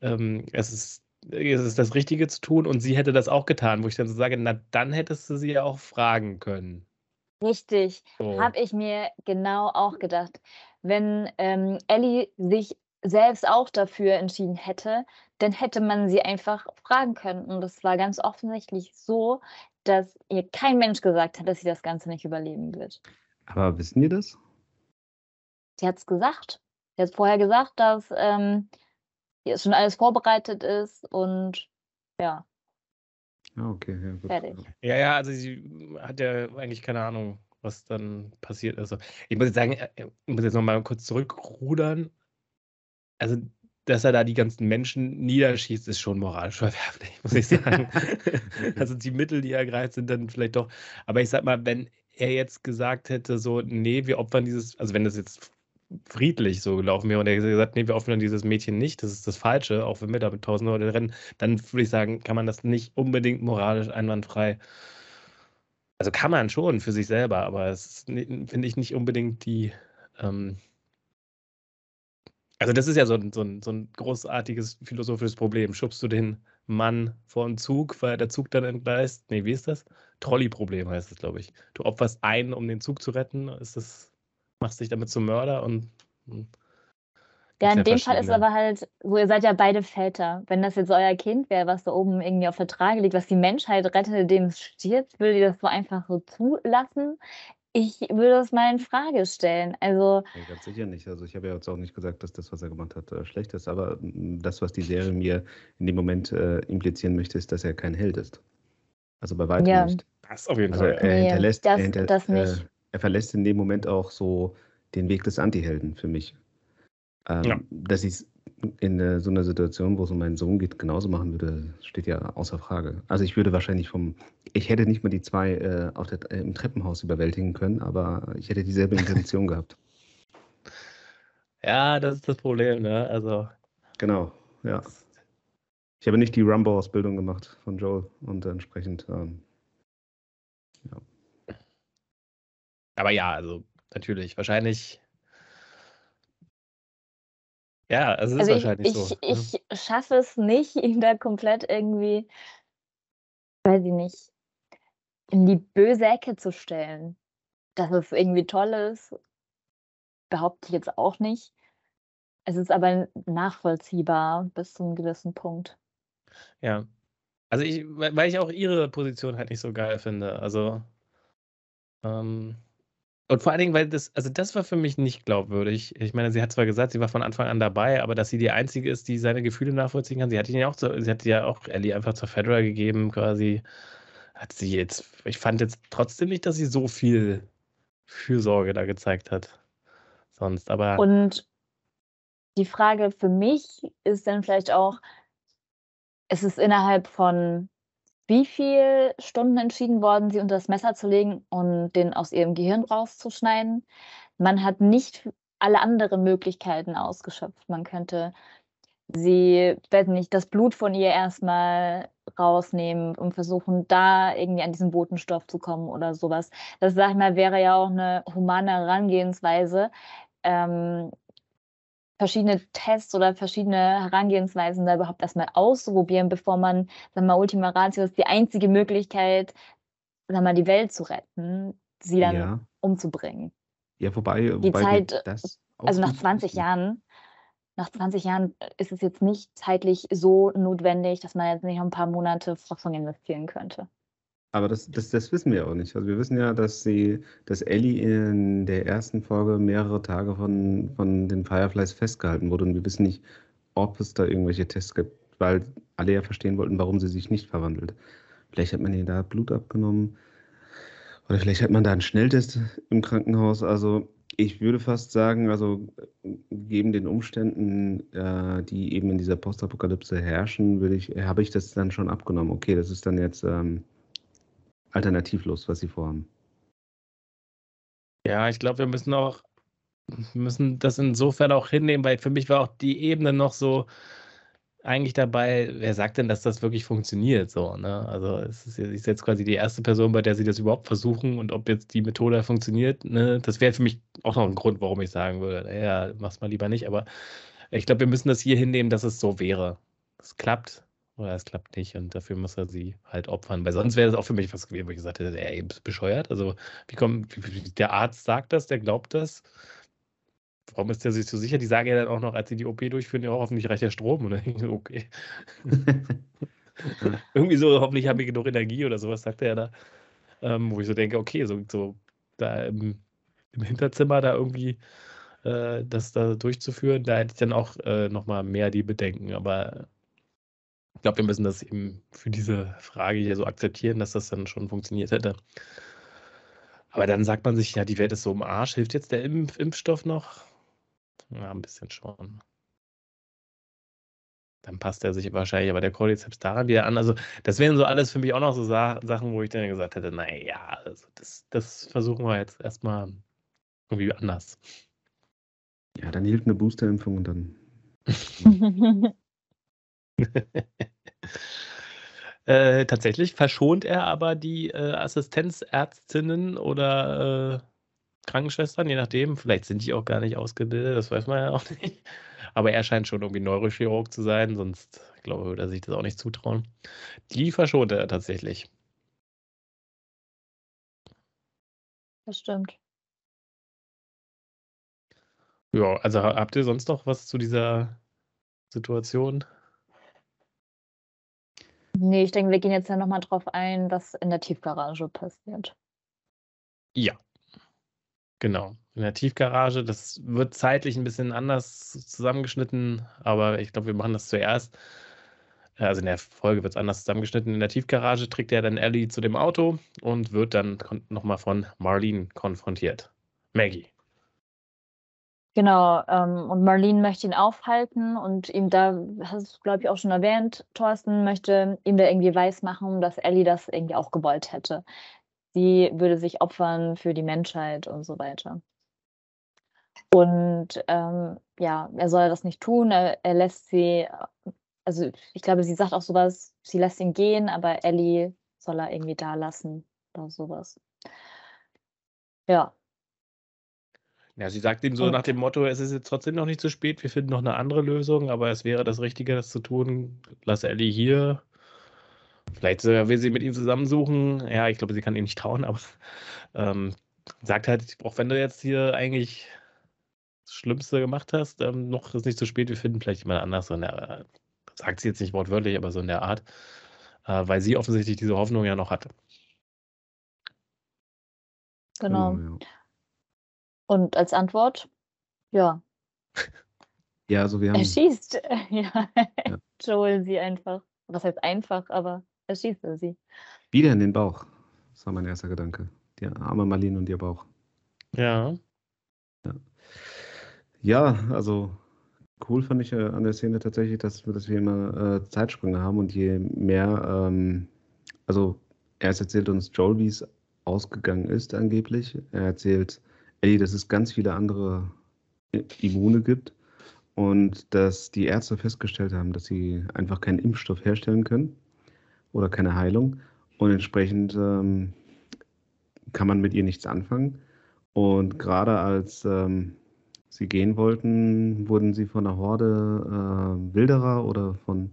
ähm, es ist es ist das Richtige zu tun und sie hätte das auch getan, wo ich dann so sage, na dann hättest du sie ja auch fragen können. Richtig, so. habe ich mir genau auch gedacht. Wenn ähm, Ellie sich selbst auch dafür entschieden hätte, dann hätte man sie einfach fragen können. Und das war ganz offensichtlich so, dass ihr kein Mensch gesagt hat, dass sie das Ganze nicht überleben wird. Aber wissen wir das? Sie hat es gesagt. Sie hat vorher gesagt, dass ähm, jetzt schon alles vorbereitet ist und ja. Ah, okay, ja, gut. Fertig. Ja, ja, also sie hat ja eigentlich keine Ahnung, was dann passiert ist. Also, ich muss jetzt sagen, äh, ich muss jetzt nochmal kurz zurückrudern. Also dass er da die ganzen Menschen niederschießt, ist schon moralisch verwerflich, muss ich sagen. [laughs] also die Mittel, die er ergreift, sind dann vielleicht doch. Aber ich sag mal, wenn er jetzt gesagt hätte, so, nee, wir opfern dieses, also wenn das jetzt friedlich so gelaufen wäre und er gesagt, nee, wir opfern dieses Mädchen nicht, das ist das Falsche, auch wenn wir da mit tausend Leuten rennen, dann würde ich sagen, kann man das nicht unbedingt moralisch einwandfrei. Also kann man schon für sich selber, aber es finde ich nicht unbedingt die ähm, also das ist ja so ein, so ein, so ein großartiges philosophisches Problem. Schubst du den Mann vor den Zug, weil der Zug dann entgleist? Nee, wie ist das? Trolley-Problem heißt es, glaube ich. Du opferst einen, um den Zug zu retten. Ist das machst dich damit zum Mörder und. und Ja, in dem Fall ist aber halt so, ihr seid ja beide Väter. Wenn das jetzt euer Kind wäre, was da oben irgendwie auf der Trage liegt, was die Menschheit rettet, indem es stirbt, würdet ihr das so einfach so zulassen? Ich würde das mal in Frage stellen. Also, Nee, ganz sicher nicht. Also ich habe ja jetzt auch nicht gesagt, dass das, was er gemacht hat, äh, schlecht ist, aber mm, das, was die Serie mir in dem Moment äh, implizieren möchte, ist, dass er kein Held ist. Also bei weitem Ja. nicht. Das auf jeden Also Fall. er Nee, hinterlässt, das- er, hinter, das äh, nicht. er verlässt in dem Moment auch so den Weg des Antihelden für mich. Ähm, Ja. Dass ich es in so einer Situation, wo es um meinen Sohn geht, genauso machen würde, steht ja außer Frage. Also ich würde wahrscheinlich vom, ich hätte nicht mal die zwei äh, auf der, äh, im Treppenhaus überwältigen können, aber ich hätte dieselbe Intention [laughs] gehabt. Ja, das ist das Problem, ne? Also. Genau, ja. Ich habe nicht die Rumble-Ausbildung gemacht von Joel und entsprechend, ähm, Aber ja, also natürlich, wahrscheinlich. Ja, es ist also ich, wahrscheinlich ich, so. ne? ich schaffe es nicht, [laughs] ihn da komplett irgendwie, weiß ich nicht, in die böse Ecke zu stellen. Dass es irgendwie toll ist, behaupte ich jetzt auch nicht. Es ist aber nachvollziehbar bis zu einem gewissen Punkt. Ja. Also ich, weil weil ich auch ihre Position halt nicht so geil finde. Also. Ähm, und vor allen Dingen, weil das, also das war für mich nicht glaubwürdig. Ich meine, sie hat zwar gesagt, sie war von Anfang an dabei, aber dass sie die Einzige ist, die seine Gefühle nachvollziehen kann. Sie hat ihn ja auch, zu, sie hat ja auch Ellie einfach zur Fedra gegeben, quasi. Hat sie jetzt, ich fand jetzt trotzdem nicht, dass sie so viel Fürsorge da gezeigt hat. Sonst, aber. Und die Frage für mich ist dann vielleicht auch, ist es innerhalb von wie viel Stunden entschieden worden, sie unter das Messer zu legen und den aus ihrem Gehirn rauszuschneiden? Man hat nicht alle anderen Möglichkeiten ausgeschöpft. Man könnte sie, weiß nicht, das Blut von ihr erstmal rausnehmen und versuchen, da irgendwie an diesen Botenstoff zu kommen oder sowas. Das, sag ich mal, wäre ja auch eine humane Herangehensweise. Ähm, verschiedene Tests oder verschiedene Herangehensweisen da überhaupt erstmal auszuprobieren, bevor man, sag mal, Ultima Ratio ist die einzige Möglichkeit, sag mal, die Welt zu retten, sie dann ja. umzubringen. Ja, wobei, Die wobei wir Zeit, Also nach nicht 20 wissen. Jahren, nach 20 Jahren ist es jetzt nicht zeitlich so notwendig, dass man jetzt nicht noch ein paar Monate Forschung investieren könnte. Aber das, das, das wissen wir auch nicht. Also wir wissen ja, dass sie, dass Ellie in der ersten Folge mehrere Tage von, von den Fireflies festgehalten wurde und wir wissen nicht, ob es da irgendwelche Tests gibt, weil alle ja verstehen wollten, warum sie sich nicht verwandelt. Vielleicht hat man ihr da Blut abgenommen oder vielleicht hat man da einen Schnelltest im Krankenhaus. Also ich würde fast sagen, also gegeben den Umständen, äh, die eben in dieser Postapokalypse herrschen, würde ich, habe ich das dann schon abgenommen. Okay, das ist dann jetzt ähm, alternativlos, was sie vorhaben. Ja, ich glaube, wir müssen auch, müssen das insofern auch hinnehmen, weil für mich war auch die Ebene noch so eigentlich dabei, wer sagt denn, dass das wirklich funktioniert? So, ne? Also es ist, ist jetzt quasi die erste Person, bei der sie das überhaupt versuchen und ob jetzt die Methode funktioniert, ne? Das wäre für mich auch noch ein Grund, warum ich sagen würde, naja, mach's mal lieber nicht. Aber ich glaube, wir müssen das hier hinnehmen, dass es so wäre. Es klappt oder es klappt nicht und dafür muss er sie halt opfern. Weil sonst wäre das auch für mich was gewesen, wo ich gesagt hätte, ey, bist du bescheuert. Also, wie kommt, der Arzt sagt das, der glaubt das. Warum ist der sich so sicher? Die sagen ja dann auch noch, als sie die OP durchführen, ja, hoffentlich reicht der Strom. Und dann denke ich so, okay. [laughs] Irgendwie so, hoffentlich habe ich genug Energie oder sowas, sagt er ja da. Ähm, wo ich so denke, okay, so, so da im, im Hinterzimmer da irgendwie äh, das da durchzuführen, da hätte ich dann auch äh, nochmal mehr die Bedenken. Aber ich glaube, wir müssen das eben für diese Frage hier so akzeptieren, dass das dann schon funktioniert hätte. Aber dann sagt man sich, ja, die Welt ist so im Arsch. Hilft jetzt der Impf Impfstoff noch? Ja, ein bisschen schon. Dann passt er sich wahrscheinlich aber der Cordyceps daran wieder an. Also, das wären so alles für mich auch noch so Sa Sachen, wo ich dann gesagt hätte, naja, also das, das versuchen wir jetzt erstmal irgendwie anders. Ja, dann hilft eine Boosterimpfung und dann. [laughs] [laughs] [laughs] [laughs] Äh, tatsächlich verschont er aber die äh, Assistenzärztinnen oder äh, Krankenschwestern, je nachdem. Vielleicht sind die auch gar nicht ausgebildet, das weiß man ja auch [laughs] nicht. Aber er scheint schon irgendwie Neurochirurg zu sein, sonst glaube ich, würde er sich das auch nicht zutrauen. Die verschont er tatsächlich. Das stimmt. Ja, also habt ihr sonst noch was zu dieser Situation? Nee, ich denke, wir gehen jetzt ja nochmal drauf ein, was in der Tiefgarage passiert. Ja. Genau. In der Tiefgarage, das wird zeitlich ein bisschen anders zusammengeschnitten, aber ich glaube, wir machen das zuerst. Also in der Folge wird es anders zusammengeschnitten. In der Tiefgarage trägt er dann Ellie zu dem Auto und wird dann nochmal von Marlene konfrontiert. Maggie. Genau, ähm, und Marlene möchte ihn aufhalten und ihm da, hast du, glaube ich, auch schon erwähnt, Thorsten möchte ihm da irgendwie weismachen, dass Ellie das irgendwie auch gewollt hätte. Sie würde sich opfern für die Menschheit und so weiter. Und ähm, ja, er soll das nicht tun, er, er lässt sie, also ich glaube, sie sagt auch sowas, sie lässt ihn gehen, aber Ellie soll er irgendwie da lassen oder sowas. Ja, ja, sie sagt ihm so nach dem Motto, es ist jetzt trotzdem noch nicht zu spät, wir finden noch eine andere Lösung, aber es wäre das Richtige, das zu tun. Lass Ellie hier. Vielleicht will sie mit ihm zusammensuchen. Ja, ich glaube, sie kann ihm nicht trauen, aber ähm, sagt halt, auch wenn du jetzt hier eigentlich das Schlimmste gemacht hast, ähm, noch ist nicht zu spät, wir finden vielleicht jemand anders. So der, sagt sie jetzt nicht wortwörtlich, aber so in der Art, äh, weil sie offensichtlich diese Hoffnung ja noch hatte. Genau. genau ja. Und als Antwort, ja. Ja, also wir haben. Er schießt. [laughs] Ja. ja. Joel sie einfach. Was heißt einfach, aber er schießt sie. Wieder in den Bauch. Das war mein erster Gedanke. Die arme Marlene und ihr Bauch. Ja. Ja, ja also cool fand ich äh, an der Szene tatsächlich, dass, dass wir immer äh, Zeitsprünge haben und je mehr, ähm, also erst erzählt uns Joel, wie es ausgegangen ist angeblich. Er erzählt Ellie, dass es ganz viele andere Immune gibt und dass die Ärzte festgestellt haben, dass sie einfach keinen Impfstoff herstellen können oder keine Heilung und entsprechend ähm, kann man mit ihr nichts anfangen. Und gerade als ähm, sie gehen wollten, wurden sie von einer Horde äh, Wilderer oder von,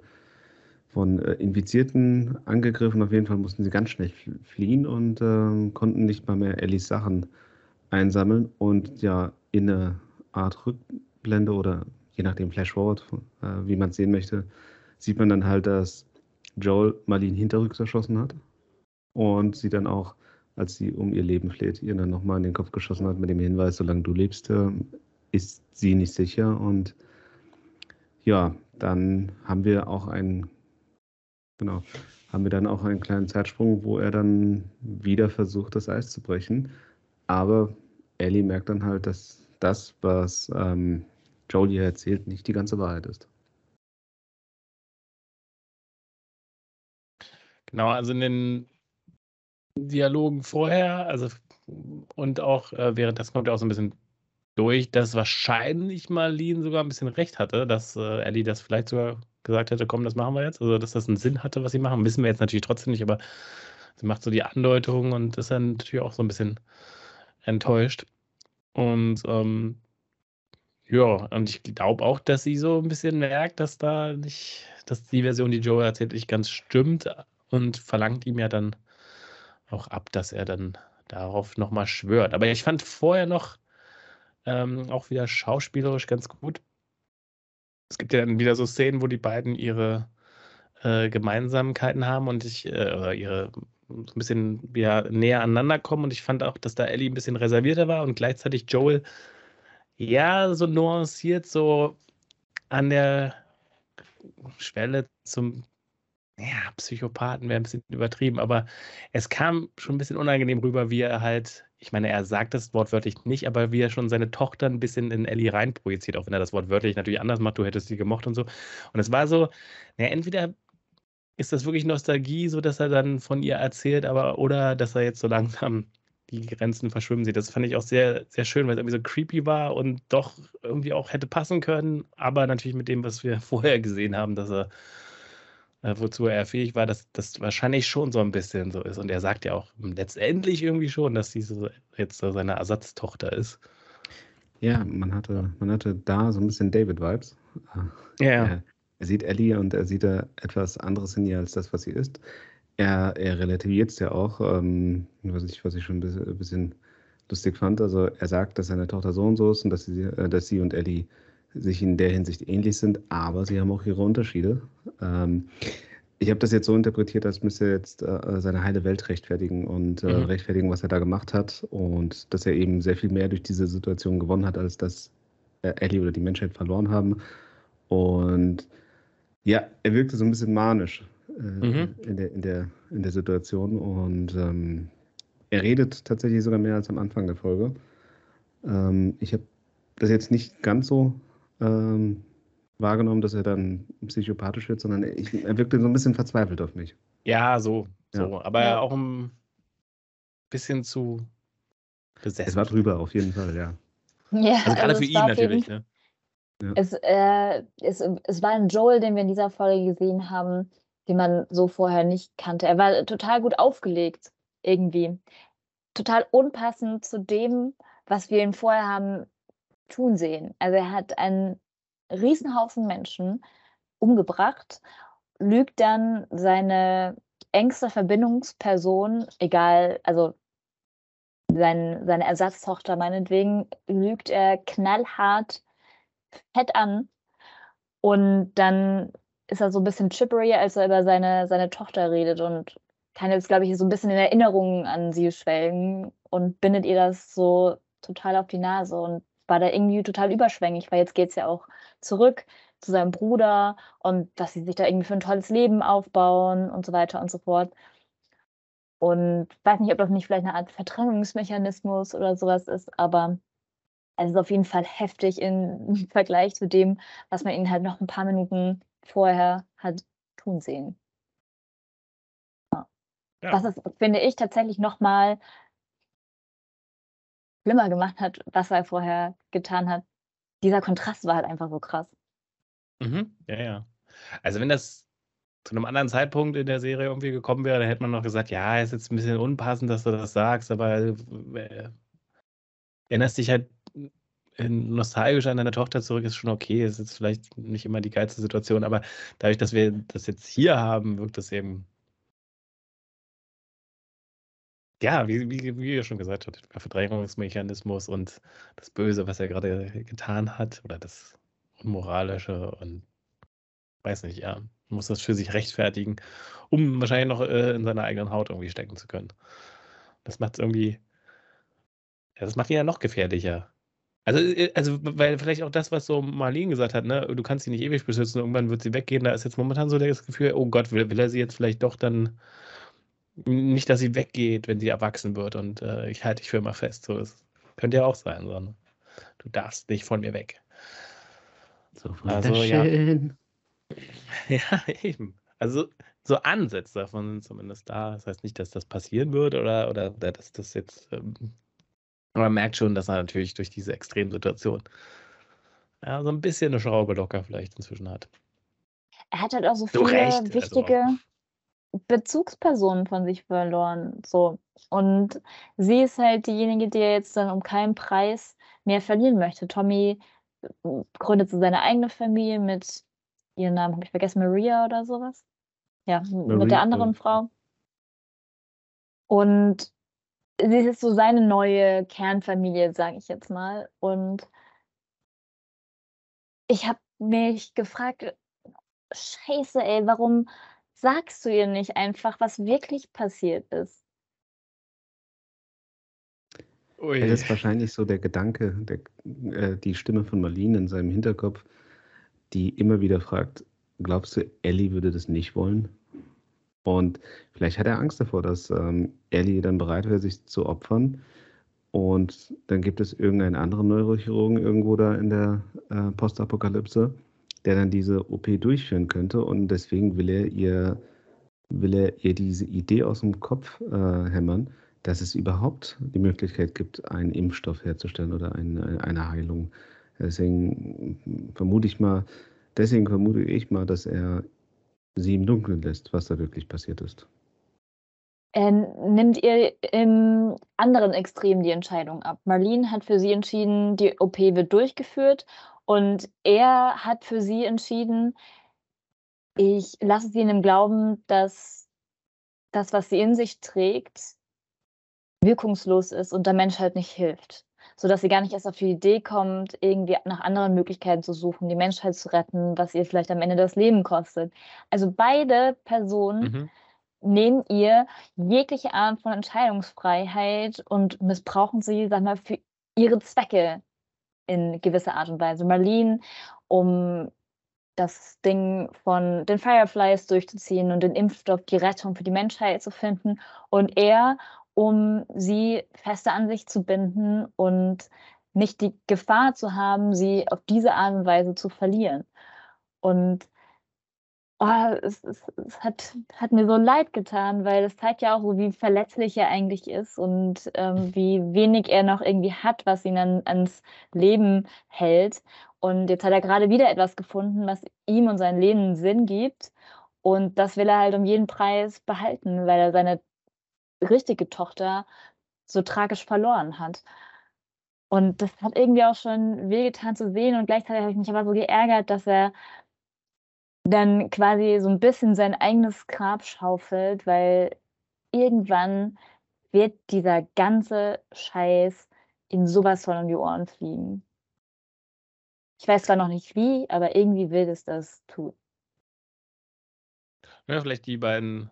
von äh, Infizierten angegriffen. Auf jeden Fall mussten sie ganz schnell fliehen und äh, konnten nicht mal mehr Ellis Sachen einsammeln und ja in eine Art Rückblende oder je nachdem Flashforward, äh, wie man es sehen möchte, sieht man dann halt, dass Joel Marlene hinterrücks erschossen hat und sie dann auch, als sie um ihr Leben fleht, ihr dann nochmal in den Kopf geschossen hat mit dem Hinweis, solange du lebst, äh, ist sie nicht sicher und ja, dann haben wir auch einen, genau, haben wir dann auch einen kleinen Zeitsprung, wo er dann wieder versucht, das Eis zu brechen. Aber Ellie merkt dann halt, dass das, was ähm, Joel ihr erzählt, nicht die ganze Wahrheit ist. Genau, also in den Dialogen vorher, also und auch äh, während das kommt ja auch so ein bisschen durch, dass wahrscheinlich Marlene sogar ein bisschen recht hatte, dass äh, Ellie das vielleicht sogar gesagt hätte, komm, das machen wir jetzt. Also dass das einen Sinn hatte, was sie machen, wissen wir jetzt natürlich trotzdem nicht, aber sie macht so die Andeutung und ist dann natürlich auch so ein bisschen enttäuscht. Und ähm, ja, und ich glaube auch, dass sie so ein bisschen merkt, dass da nicht, dass die Version, die Joe erzählt, nicht ganz stimmt und verlangt ihm ja dann auch ab, dass er dann darauf nochmal schwört. Aber ich fand vorher noch ähm, auch wieder schauspielerisch ganz gut. Es gibt ja dann wieder so Szenen, wo die beiden ihre äh, Gemeinsamkeiten haben und ich, äh, ihre ein bisschen wieder näher aneinander kommen. Und ich fand auch, dass da Ellie ein bisschen reservierter war und gleichzeitig Joel ja so nuanciert, so an der Schwelle zum ja, Psychopathen wäre ein bisschen übertrieben, aber es kam schon ein bisschen unangenehm rüber, wie er halt, ich meine, er sagt das wortwörtlich nicht, aber wie er schon seine Tochter ein bisschen in Ellie reinprojiziert, auch wenn er das wortwörtlich natürlich anders macht, du hättest sie gemocht und so. Und es war so, ja, entweder ist das wirklich Nostalgie, so dass er dann von ihr erzählt, aber oder dass er jetzt so langsam die Grenzen verschwimmen sieht. Das fand ich auch sehr, sehr schön, weil es irgendwie so creepy war und doch irgendwie auch hätte passen können, aber natürlich mit dem, was wir [laughs] vorher gesehen haben, dass er, äh, wozu er fähig war, dass das wahrscheinlich schon so ein bisschen so ist. Und er sagt ja auch letztendlich irgendwie schon, dass diese jetzt so seine Ersatztochter ist. Ja, man hatte, man hatte da so ein bisschen David-Vibes. Ja. Er, er sieht Ellie und er sieht da etwas anderes in ihr als das, was sie ist. Er, er relativiert es ja auch, ähm, was, ich, was ich schon ein bisschen, lustig fand. Also er sagt, dass seine Tochter so und so ist und dass sie, äh, dass sie und Ellie sich in der Hinsicht ähnlich sind, aber sie haben auch ihre Unterschiede. Ähm, ich habe das jetzt so interpretiert, als müsste er jetzt äh, seine heile Welt rechtfertigen und äh, mhm. rechtfertigen, was er da gemacht hat und dass er eben sehr viel mehr durch diese Situation gewonnen hat, als dass äh, Ellie oder die Menschheit verloren haben. Und ja, er wirkte so ein bisschen manisch äh, mhm. in, der, in, der, in der Situation und ähm, er redet tatsächlich sogar mehr als am Anfang der Folge. Ähm, ich habe das jetzt nicht ganz so ähm, wahrgenommen, dass er dann psychopathisch wird, sondern ich, er wirkte so ein bisschen verzweifelt auf mich. Ja, so. so. Ja. Aber ja. auch ein bisschen zu besessen. Es war drüber, auf jeden Fall, ja. Ja, also gerade also für ihn natürlich, ne? Es, äh, es, es war ein Joel, den wir in dieser Folge gesehen haben, den man so vorher nicht kannte. Er war total gut aufgelegt, irgendwie. Total unpassend zu dem, was wir ihn vorher haben tun sehen. Also er hat einen Riesenhaufen Menschen umgebracht, lügt dann seine engste Verbindungsperson, egal, also sein, seine Ersatztochter meinetwegen, lügt er knallhart fett an. Und dann ist er so ein bisschen chippery, als er über seine, seine Tochter redet und kann jetzt, glaube ich, so ein bisschen in Erinnerungen an sie schwelgen und bindet ihr das so total auf die Nase und war da irgendwie total überschwänglich, weil jetzt geht es ja auch zurück zu seinem Bruder und dass sie sich da irgendwie für ein tolles Leben aufbauen und so weiter und so fort. Und weiß nicht, ob das nicht vielleicht eine Art Verdrängungsmechanismus oder sowas ist, aber es ist auf jeden Fall heftig im [laughs] Vergleich zu dem, was man ihn halt noch ein paar Minuten vorher hat tun sehen. Ja. Ja. Was es, finde ich, tatsächlich nochmal schlimmer gemacht hat, was er vorher getan hat. Dieser Kontrast war halt einfach so krass. Mhm. Ja, ja. Also wenn das zu einem anderen Zeitpunkt in der Serie irgendwie gekommen wäre, dann hätte man noch gesagt, ja, ist jetzt ein bisschen unpassend, dass du das sagst, aber äh, erinnerst dich halt nostalgisch an deine Tochter zurück, ist schon okay. Ist vielleicht nicht immer die geilste Situation, aber dadurch, dass wir das jetzt hier haben, wirkt das eben ja, wie, wie, wie ihr schon gesagt habt, der Verdrängungsmechanismus und das Böse, was er gerade getan hat, oder das Unmoralische und weiß nicht, ja, muss das für sich rechtfertigen, um wahrscheinlich noch äh, in seiner eigenen Haut irgendwie stecken zu können. Das macht es irgendwie, ja, das macht ihn ja noch gefährlicher. Also, äh, also, weil vielleicht auch das, was so Marlene gesagt hat, ne, du kannst sie nicht ewig beschützen, irgendwann wird sie weggehen, da ist jetzt momentan so das Gefühl, oh Gott, will, will er sie jetzt vielleicht doch dann nicht, dass sie weggeht, wenn sie erwachsen wird und äh, ich halte dich für immer fest. So, das könnte ja auch sein, sondern du darfst nicht von mir weg. So also, ja. [laughs] ja, eben. Also so Ansätze davon sind zumindest da. Das heißt nicht, dass das passieren wird oder, oder, oder dass das jetzt. Ähm, aber man merkt schon, dass er natürlich durch diese Extremsituation ja, so ein bisschen eine Schraube locker vielleicht inzwischen hat. Er hat halt auch so viele recht, also wichtige, also Bezugspersonen von sich verloren. So. Und sie ist halt diejenige, die er jetzt dann um keinen Preis mehr verlieren möchte. Tommy äh, gründet so seine eigene Familie mit ihren Namen, habe ich vergessen, Maria oder sowas. Ja, Maria, mit der anderen Frau. Und sie ist so seine neue Kernfamilie, sage ich jetzt mal. Und ich habe mich gefragt, scheiße, ey, warum sagst du ihr nicht einfach, was wirklich passiert ist? Ui. Das ist wahrscheinlich so der Gedanke, der, äh, die Stimme von Marlene in seinem Hinterkopf, die immer wieder fragt, glaubst du, Ellie würde das nicht wollen? Und vielleicht hat er Angst davor, dass ähm, Ellie dann bereit wäre, sich zu opfern. Und dann gibt es irgendeinen anderen Neurochirurgen irgendwo da in der äh, Postapokalypse, der dann diese OP durchführen könnte. Und deswegen will er ihr, will er ihr diese Idee aus dem Kopf äh, hämmern, dass es überhaupt die Möglichkeit gibt, einen Impfstoff herzustellen oder eine, eine Heilung. Deswegen vermute ich mal, deswegen vermute ich mal, dass er sie im Dunkeln lässt, was da wirklich passiert ist. Er nimmt ihr im anderen Extrem die Entscheidung ab. Marlene hat für sie entschieden, die OP wird durchgeführt und er hat für sie entschieden, ich lasse sie in dem Glauben, dass das, was sie in sich trägt, wirkungslos ist und der Mensch halt nicht hilft. Sodass sie gar nicht erst auf die Idee kommt, irgendwie nach anderen Möglichkeiten zu suchen, die Menschheit zu retten, was ihr vielleicht am Ende das Leben kostet. Also beide Personen mhm. nehmen ihr jegliche Art von Entscheidungsfreiheit und missbrauchen sie, sag mal, für ihre Zwecke in gewisser Art und Weise. Marlene, um das Ding von den Fireflies durchzuziehen und den Impfstoff, die Rettung für die Menschheit zu finden. Und er, um sie fester an sich zu binden und nicht die Gefahr zu haben, sie auf diese Art und Weise zu verlieren. Und oh, es, es, es hat, hat, mir so leid getan, weil es zeigt ja auch, so, wie verletzlich er eigentlich ist und ähm, wie wenig er noch irgendwie hat, was ihn an, ans Leben hält. Und jetzt hat er gerade wieder etwas gefunden, was ihm und seinem Leben Sinn gibt. Und das will er halt um jeden Preis behalten, weil er seine richtige Tochter so tragisch verloren hat. Und das hat irgendwie auch schon wehgetan zu sehen. Und gleichzeitig habe ich mich aber so geärgert, dass er dann quasi so ein bisschen sein eigenes Grab schaufelt, weil irgendwann wird dieser ganze Scheiß in sowas von um die Ohren fliegen. Ich weiß zwar noch nicht wie, aber irgendwie will es das tun. Ja, vielleicht die beiden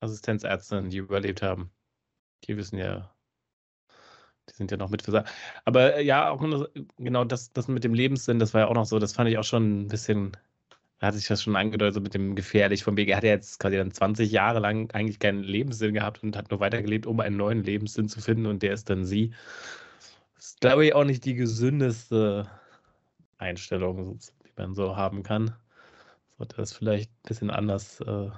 Assistenzärztinnen, die überlebt haben. Die wissen ja, die sind ja noch mit für. Aber äh, ja, auch genau das, das mit dem Lebenssinn, das war ja auch noch so, das fand ich auch schon ein bisschen, da hat sich das schon angedeutet, so mit dem gefährlich von wegen, er hat ja jetzt quasi dann 20 Jahre lang eigentlich keinen Lebenssinn gehabt und hat nur weitergelebt, um einen neuen Lebenssinn zu finden und der ist dann sie. Das ist, glaube ich, auch nicht die gesündeste Einstellung, die man so haben kann. Sollte das vielleicht ein bisschen anders äh,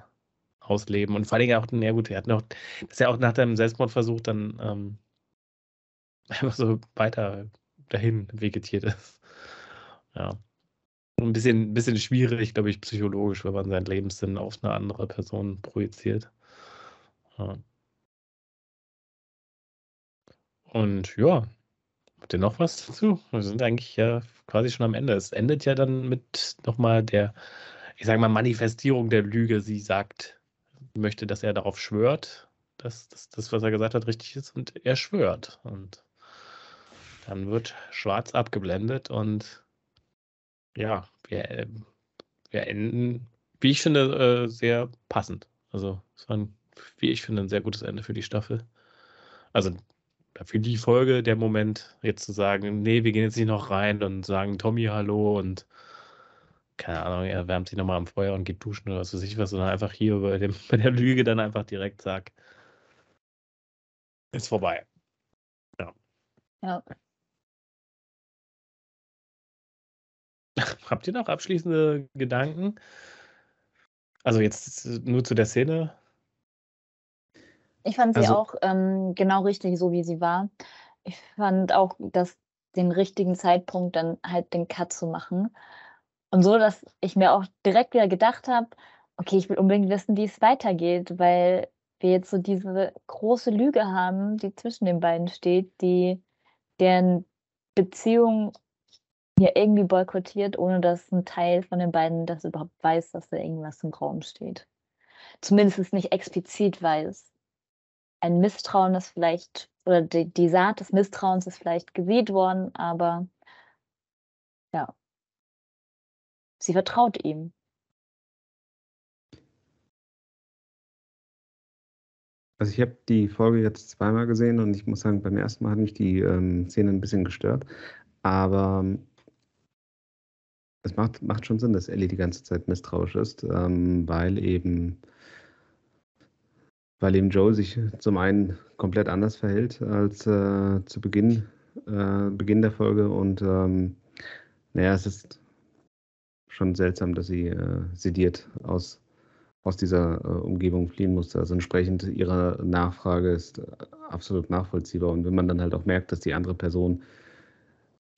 ausleben. Und vor allem auch, na gut, er hat noch, dass er auch nach dem Selbstmordversuch dann ähm, [laughs] einfach so weiter dahin vegetiert ist. Ja. Ein bisschen, ein bisschen schwierig, glaube ich, psychologisch, wenn man seinen Lebenssinn auf eine andere Person projiziert. Ja. Und ja, Habt ihr noch was dazu? Wir sind eigentlich ja quasi schon am Ende. Es endet ja dann mit nochmal der, ich sage mal, Manifestierung der Lüge. Sie sagt, möchte, dass er darauf schwört, dass das, was er gesagt hat, richtig ist und er schwört. Und dann wird schwarz abgeblendet und ja, wir, wir enden, wie ich finde, äh, sehr passend. Also es war, ein, wie ich finde, ein sehr gutes Ende für die Staffel. Also für die Folge der Moment, jetzt zu sagen, nee, wir gehen jetzt nicht noch rein und sagen Tommy Hallo und keine Ahnung, er wärmt sich nochmal am Feuer und geht duschen oder was weiß ich was, sondern einfach hier bei, dem, [laughs] bei der Lüge dann einfach direkt sagt, ist vorbei. Ja. Ja. [laughs] Habt ihr noch abschließende Gedanken? Also jetzt nur zu der Szene, ich fand sie Also auch ähm, genau richtig, so wie sie war. Ich fand auch, dass den richtigen Zeitpunkt dann halt den Cut zu machen. Und so, dass ich mir auch direkt wieder gedacht habe, okay, ich will unbedingt wissen, wie es weitergeht, weil wir jetzt so diese große Lüge haben, die zwischen den beiden steht, die deren Beziehung ja irgendwie boykottiert, ohne dass ein Teil von den beiden das überhaupt weiß, dass da irgendwas im Raum steht. Zumindest nicht explizit weiß ein Misstrauen ist vielleicht, oder die, die Saat des Misstrauens ist vielleicht gesät worden, aber ja, sie vertraut ihm. Also ich habe die Folge jetzt zweimal gesehen und ich muss sagen, beim ersten Mal hat mich die ähm, Szene ein bisschen gestört. Aber ähm, es macht, macht schon Sinn, dass Ellie die ganze Zeit misstrauisch ist, ähm, weil eben weil eben Joe sich zum einen komplett anders verhält als äh, zu Beginn, äh, Beginn der Folge und ähm, naja, es ist schon seltsam, dass sie äh, sediert aus, aus dieser äh, Umgebung fliehen musste. Also entsprechend ihrer Nachfrage ist äh, absolut nachvollziehbar. Und wenn man dann halt auch merkt, dass die andere Person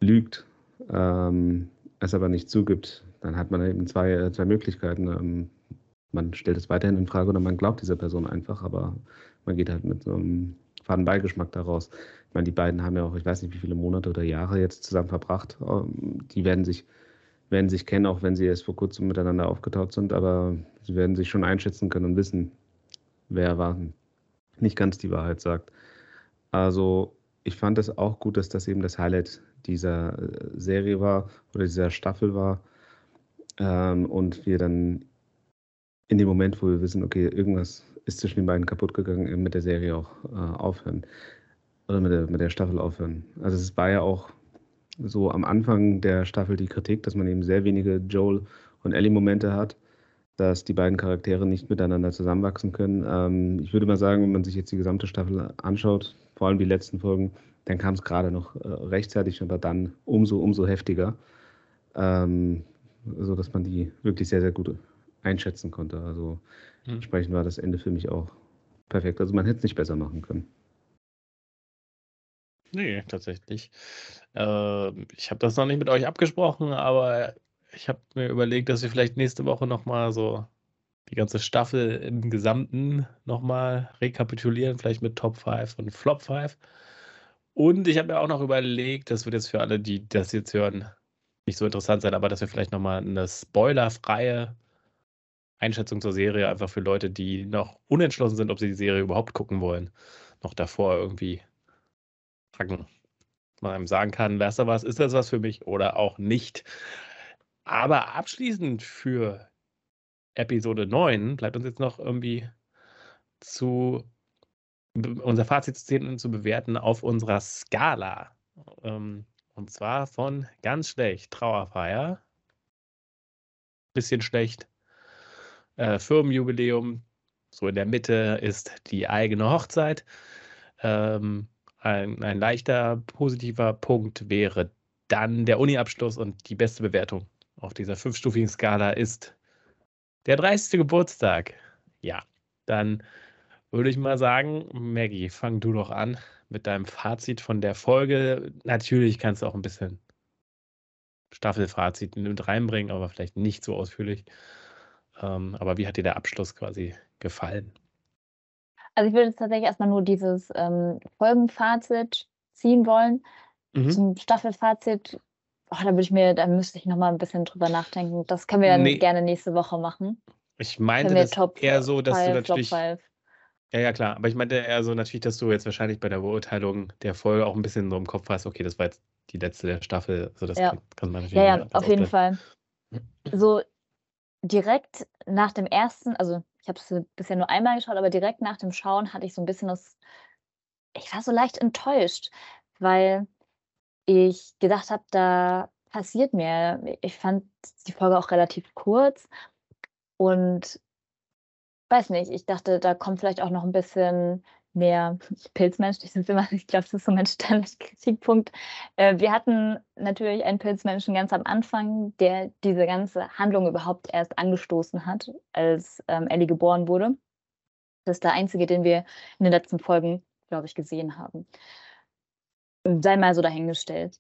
lügt, ähm, es aber nicht zugibt, dann hat man eben zwei, äh, zwei Möglichkeiten. Ähm, man stellt es weiterhin in Frage oder man glaubt dieser Person einfach, aber man geht halt mit so einem faden Beigeschmack daraus. Ich meine, die beiden haben ja auch, ich weiß nicht, wie viele Monate oder Jahre jetzt zusammen verbracht. Ähm, die werden sich, werden sich kennen, auch wenn sie erst vor kurzem miteinander aufgetaucht sind, aber sie werden sich schon einschätzen können und wissen, wer war nicht ganz die Wahrheit sagt. Also ich fand es auch gut, dass das eben das Highlight dieser äh, Serie war oder dieser Staffel war. Ähm, und wir dann in dem Moment, wo wir wissen, okay, irgendwas ist zwischen den beiden kaputt gegangen, mit der Serie auch äh, aufhören. Oder mit der, mit der Staffel aufhören. Also es war ja auch so am Anfang der Staffel die Kritik, dass man eben sehr wenige Joel und Ellie-Momente hat, dass die beiden Charaktere nicht miteinander zusammenwachsen können. Ähm, ich würde mal sagen, wenn man sich jetzt die gesamte Staffel anschaut, vor allem die letzten Folgen, dann kam es gerade noch äh, rechtzeitig, aber dann umso, umso heftiger, ähm, so dass man die wirklich sehr, sehr gut einschätzen konnte. Also mhm. entsprechend war das Ende für mich auch perfekt. Also man hätte es nicht besser machen können. Nee, tatsächlich. Äh, ich habe das noch nicht mit euch abgesprochen, aber ich habe mir überlegt, dass wir vielleicht nächste Woche nochmal so die ganze Staffel im Gesamten nochmal rekapitulieren, vielleicht mit Top 5 und Flop 5. Und ich habe mir auch noch überlegt, das wird jetzt für alle, die das jetzt hören, nicht so interessant sein, aber dass wir vielleicht nochmal eine spoilerfreie Einschätzung zur Serie, einfach für Leute, die noch unentschlossen sind, ob sie die Serie überhaupt gucken wollen, noch davor irgendwie packen. Man einem sagen kann, wer da was, ist das was für mich oder auch nicht. Aber abschließend für Episode 9 bleibt uns jetzt noch irgendwie zu unser Fazit zu ziehen und zu bewerten auf unserer Skala. Ähm, und zwar von ganz schlecht, Trauerfeier, bisschen schlecht, äh, Firmenjubiläum, so in der Mitte ist die eigene Hochzeit. Ähm, ein, ein leichter positiver Punkt wäre dann der Uni-Abschluss und die beste Bewertung auf dieser fünfstufigen Skala ist der 30. Geburtstag. Ja, dann würde ich mal sagen, Maggie, fang du doch an mit deinem Fazit von der Folge. Natürlich kannst du auch ein bisschen Staffelfazit mit reinbringen, aber vielleicht nicht so ausführlich. Ähm, aber wie hat dir der Abschluss quasi gefallen? Also ich würde jetzt tatsächlich erstmal nur dieses ähm, Folgenfazit ziehen wollen. Mhm. Zum Staffelfazit, oh, da würde ich mir, da müsste ich nochmal ein bisschen drüber nachdenken. Das können wir dann nee. gerne nächste Woche machen. Ich meinte das Top eher so, dass five, du natürlich. Ja, ja, klar. Aber ich meinte eher so natürlich, dass du jetzt wahrscheinlich bei der Beurteilung der Folge auch ein bisschen so im Kopf hast, okay, das war jetzt die letzte der Staffel. Also das ja. kann, kann man natürlich. Ja, ja, auf jeden Fall. So direkt nach dem ersten, also ich habe es bisher nur einmal geschaut, aber direkt nach dem Schauen hatte ich so ein bisschen das, ich war so leicht enttäuscht, weil ich gedacht habe, da passiert mehr. Ich fand die Folge auch relativ kurz und weiß nicht, ich dachte, da kommt vielleicht auch noch ein bisschen mehr pilzmenschlich sind immer, [laughs] ich glaube, das ist so mein Standardkritikpunkt. Äh, wir hatten natürlich einen Pilzmenschen ganz am Anfang, der diese ganze Handlung überhaupt erst angestoßen hat, als ähm, Ellie geboren wurde. Das ist der einzige, den wir in den letzten Folgen, glaube ich, gesehen haben. Sei mal so dahingestellt.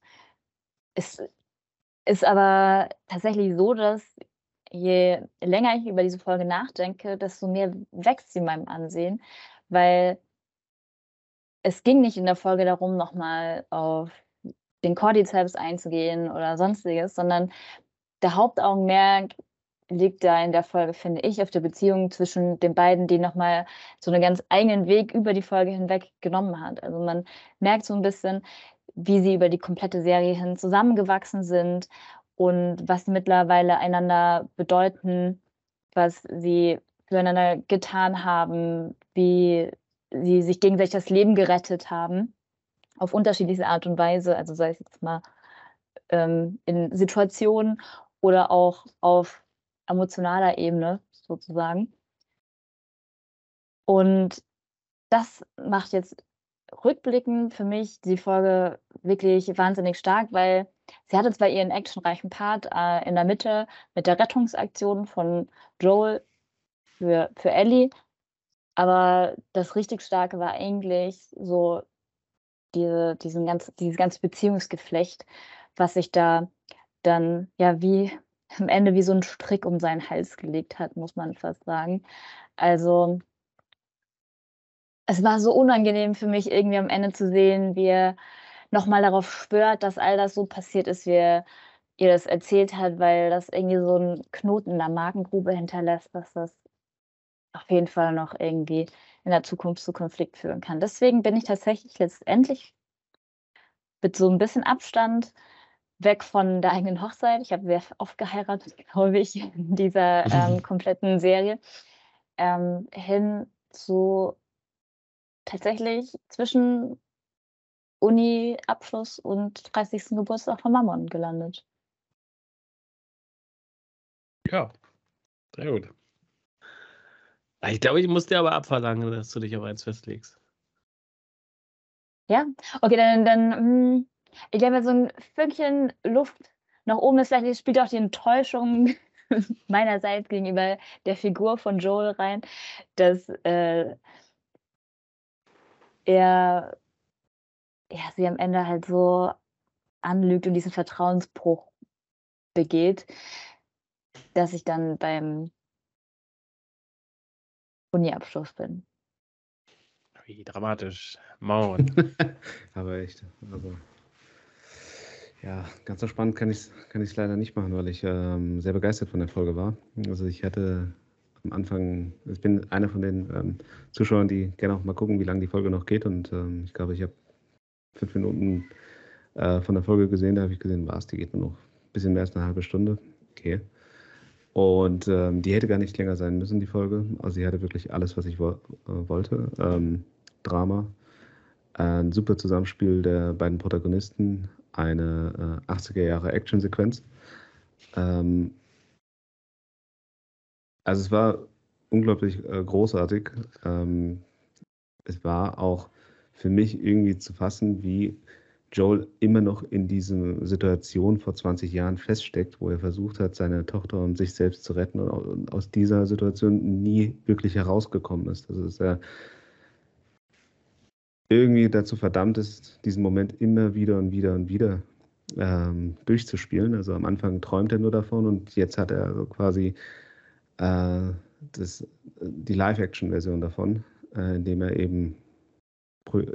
Es ist aber tatsächlich so, dass je länger ich über diese Folge nachdenke, desto mehr wächst sie in meinem Ansehen, weil es ging nicht in der Folge darum, nochmal auf den Cordyceps einzugehen oder sonstiges, sondern der Hauptaugenmerk liegt da in der Folge, finde ich, auf der Beziehung zwischen den beiden, die nochmal so einen ganz eigenen Weg über die Folge hinweg genommen hat. Also man merkt so ein bisschen, wie sie über die komplette Serie hin zusammengewachsen sind und was sie mittlerweile einander bedeuten, was sie füreinander getan haben, wie sie sich gegenseitig das Leben gerettet haben, auf unterschiedliche Art und Weise, also sei es jetzt mal ähm, in Situationen oder auch auf emotionaler Ebene sozusagen. Und das macht jetzt rückblickend für mich die Folge wirklich wahnsinnig stark, weil sie hatte zwar ihren actionreichen Part äh, in der Mitte mit der Rettungsaktion von Joel für, für Ellie, aber das richtig Starke war eigentlich so diese, diesen ganz, dieses ganze Beziehungsgeflecht, was sich da dann ja wie am Ende wie so ein Strick um seinen Hals gelegt hat, muss man fast sagen. Also es war so unangenehm für mich, irgendwie am Ende zu sehen, wie er nochmal darauf schwört, dass all das so passiert ist, wie er ihr das erzählt hat, weil das irgendwie so einen Knoten in der Magengrube hinterlässt, dass das auf jeden Fall noch irgendwie in der Zukunft zu Konflikt führen kann. Deswegen bin ich tatsächlich letztendlich mit so ein bisschen Abstand weg von der eigenen Hochzeit. Ich habe sehr oft geheiratet, [laughs] glaube ich, in dieser ähm, [laughs] kompletten Serie, ähm, hin zu tatsächlich zwischen Uni-Abschluss und 30. Geburtstag von Mammon gelandet. Ja, sehr gut. Ich glaube, ich muss dir aber abverlangen, dass du dich auf eins festlegst. Ja, okay, dann, dann hm, ich glaube, so ein Fünkchen Luft nach oben ist vielleicht spielt auch die Enttäuschung [laughs] meinerseits gegenüber der Figur von Joel rein, dass äh, er ja, sie am Ende halt so anlügt und diesen Vertrauensbruch begeht, dass ich dann beim Uni-Abschluss bin. Wie dramatisch. Mauern. [laughs] Aber echt. Also, ja, ganz so spannend kann ich es kann leider nicht machen, weil ich ähm, sehr begeistert von der Folge war. Also ich hatte am Anfang, ich bin einer von den ähm, Zuschauern, die gerne auch mal gucken, wie lange die Folge noch geht. Und ähm, ich glaube, ich habe fünf Minuten äh, von der Folge gesehen. Da habe ich gesehen, was, die geht nur noch ein bisschen mehr als eine halbe Stunde. Okay. Und ähm, die hätte gar nicht länger sein müssen, die Folge. Also sie hatte wirklich alles, was ich wo äh, wollte. Ähm, Drama, ein super Zusammenspiel der beiden Protagonisten, eine äh, 80er Jahre Actionsequenz. Ähm, also es war unglaublich äh, großartig. Ähm, es war auch für mich irgendwie zu fassen, wie Joel immer noch in dieser Situation vor 20 Jahren feststeckt, wo er versucht hat, seine Tochter und sich selbst zu retten und aus dieser Situation nie wirklich herausgekommen ist. Also dass er irgendwie dazu verdammt ist, diesen Moment immer wieder und wieder und wieder ähm, durchzuspielen. Also am Anfang träumt er nur davon und jetzt hat er also quasi äh, das, die Live-Action-Version davon, äh, indem er eben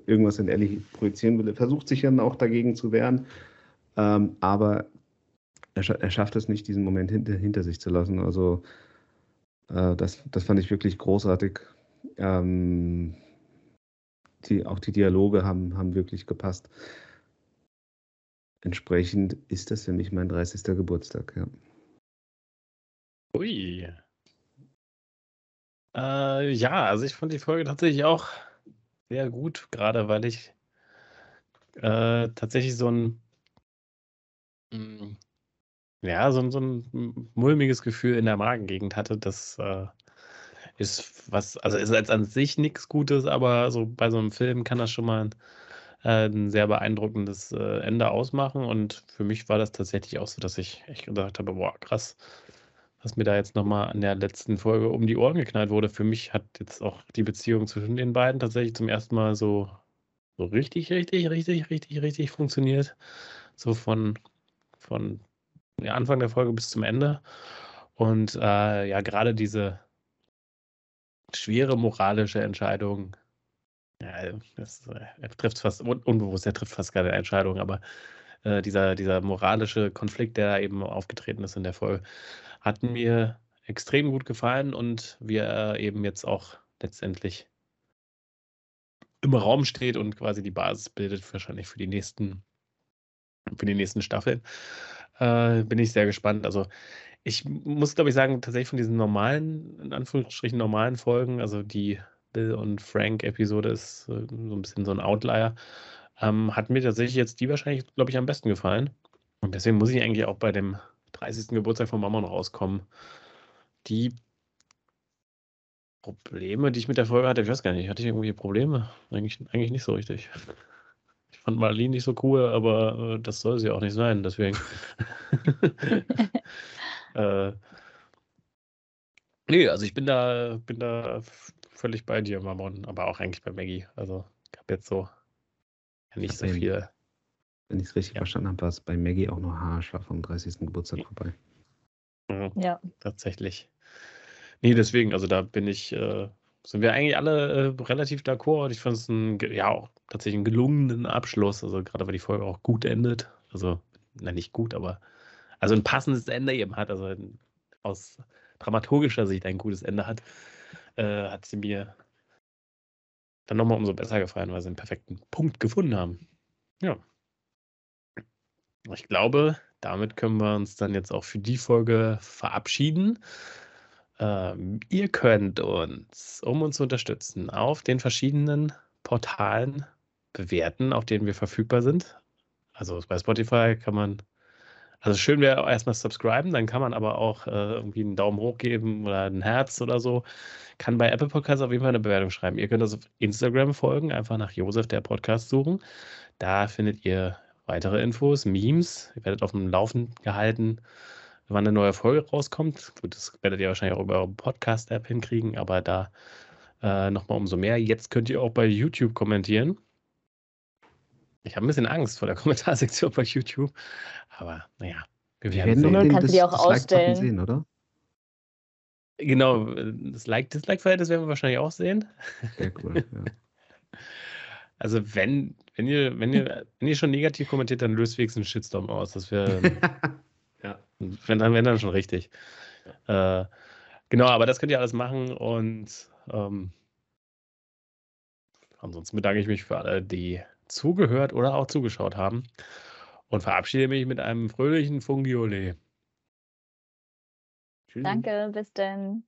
irgendwas in Ellie projizieren will. Er versucht sich dann auch dagegen zu wehren, ähm, aber er, scha er, schafft es nicht, diesen Moment hinter, hinter sich zu lassen. Also äh, das, das fand ich wirklich großartig. Ähm, die, auch die Dialoge haben, haben wirklich gepasst. Entsprechend ist das für mich mein 30. Geburtstag, ja. Ui. Äh, ja, also ich fand die Folge tatsächlich auch sehr gut, gerade weil ich äh, tatsächlich so ein mm, ja, so, so ein mulmiges Gefühl in der Magengegend hatte, dass äh, ist was, also ist jetzt an sich nichts Gutes, aber so bei so einem Film kann das schon mal ein, äh, ein sehr beeindruckendes äh, Ende ausmachen. Und für mich war das tatsächlich auch so, dass ich echt gesagt habe, boah, krass, was mir da jetzt nochmal an der letzten Folge um die Ohren geknallt wurde. Für mich hat jetzt auch die Beziehung zwischen den beiden tatsächlich zum ersten Mal so, so richtig, richtig, richtig, richtig, richtig funktioniert. So von, von Anfang der Folge bis zum Ende. Und äh, ja, gerade diese, schwere moralische Entscheidung. Ja, das, äh, er trifft fast un unbewusst, er trifft fast keine Entscheidung, aber äh, dieser, dieser moralische Konflikt, der da eben aufgetreten ist in der Folge, hat mir extrem gut gefallen und wie er eben jetzt auch letztendlich im Raum steht und quasi die Basis bildet, wahrscheinlich für die nächsten, für die nächsten Staffeln. Äh, bin ich sehr gespannt. Also ich muss, glaube ich, sagen, tatsächlich von diesen normalen, in Anführungsstrichen normalen Folgen, also die Bill und Frank-Episode ist äh, so ein bisschen so ein Outlier, ähm, hat mir tatsächlich jetzt die wahrscheinlich, glaube ich, am besten gefallen. Und deswegen muss ich eigentlich auch bei dem 30. Geburtstag von Mama noch rauskommen. Die Probleme, die ich mit der Folge hatte, ich weiß gar nicht, hatte ich irgendwie Probleme? Eigentlich, eigentlich nicht so richtig. Ich fand Marlene nicht so cool, aber äh, das soll sie auch nicht sein, deswegen. [laughs] Äh, nee, also ich bin da, bin da völlig bei dir, Mammon, aber auch eigentlich bei Maggie. Also ich habe jetzt so nicht so viel. Wenn ich es richtig ja. verstanden habe, war es bei Maggie auch nur haarscharf vom 30. Geburtstag vorbei. Mhm, ja. Tatsächlich. Nee, deswegen, also da bin ich, äh, sind wir eigentlich alle äh, relativ d'accord. Ich fand es ein, ja, auch tatsächlich einen gelungenen Abschluss. Also gerade weil die Folge auch gut endet. Also, na nicht gut, aber also ein passendes Ende eben hat, also aus dramaturgischer Sicht ein gutes Ende hat, äh, hat sie mir dann nochmal umso besser gefallen, weil sie einen perfekten Punkt gefunden haben. Ja. Ich glaube, damit können wir uns dann jetzt auch für die Folge verabschieden. Ähm, ihr könnt uns, um uns zu unterstützen, auf den verschiedenen Portalen bewerten, auf denen wir verfügbar sind. Also bei Spotify kann man, also schön wäre erstmal subscriben, dann kann man aber auch äh, irgendwie einen Daumen hoch geben oder ein Herz oder so. Kann bei Apple Podcasts auf jeden Fall eine Bewertung schreiben. Ihr könnt uns auf Instagram folgen, einfach nach Josef der Podcast suchen. Da findet ihr weitere Infos, Memes. Ihr werdet auf dem Laufen gehalten, wann eine neue Folge rauskommt. Gut, das werdet ihr wahrscheinlich auch über eure Podcast-App hinkriegen, aber da äh, nochmal umso mehr. Jetzt könnt ihr auch bei YouTube kommentieren. Ich habe ein bisschen Angst vor der [laughs] Kommentarsektion bei YouTube, aber naja, wir werden sehen. Dann kannst du die auch ausstellen. Sehen, oder? Genau, das Like-Dislike-Verhältnis werden wir wahrscheinlich auch sehen. Sehr cool, [laughs] ja. Also wenn, wenn ihr, wenn ihr, [laughs] wenn ihr schon negativ kommentiert, dann löst wenigstens einen Shitstorm aus. Das wäre [laughs] ja. wenn dann, wenn dann schon richtig. Äh, genau, aber das könnt ihr alles machen und ähm, ansonsten bedanke ich mich für alle, die zugehört oder auch zugeschaut haben und verabschiede mich mit einem fröhlichen Fungiole. Danke, bis denn.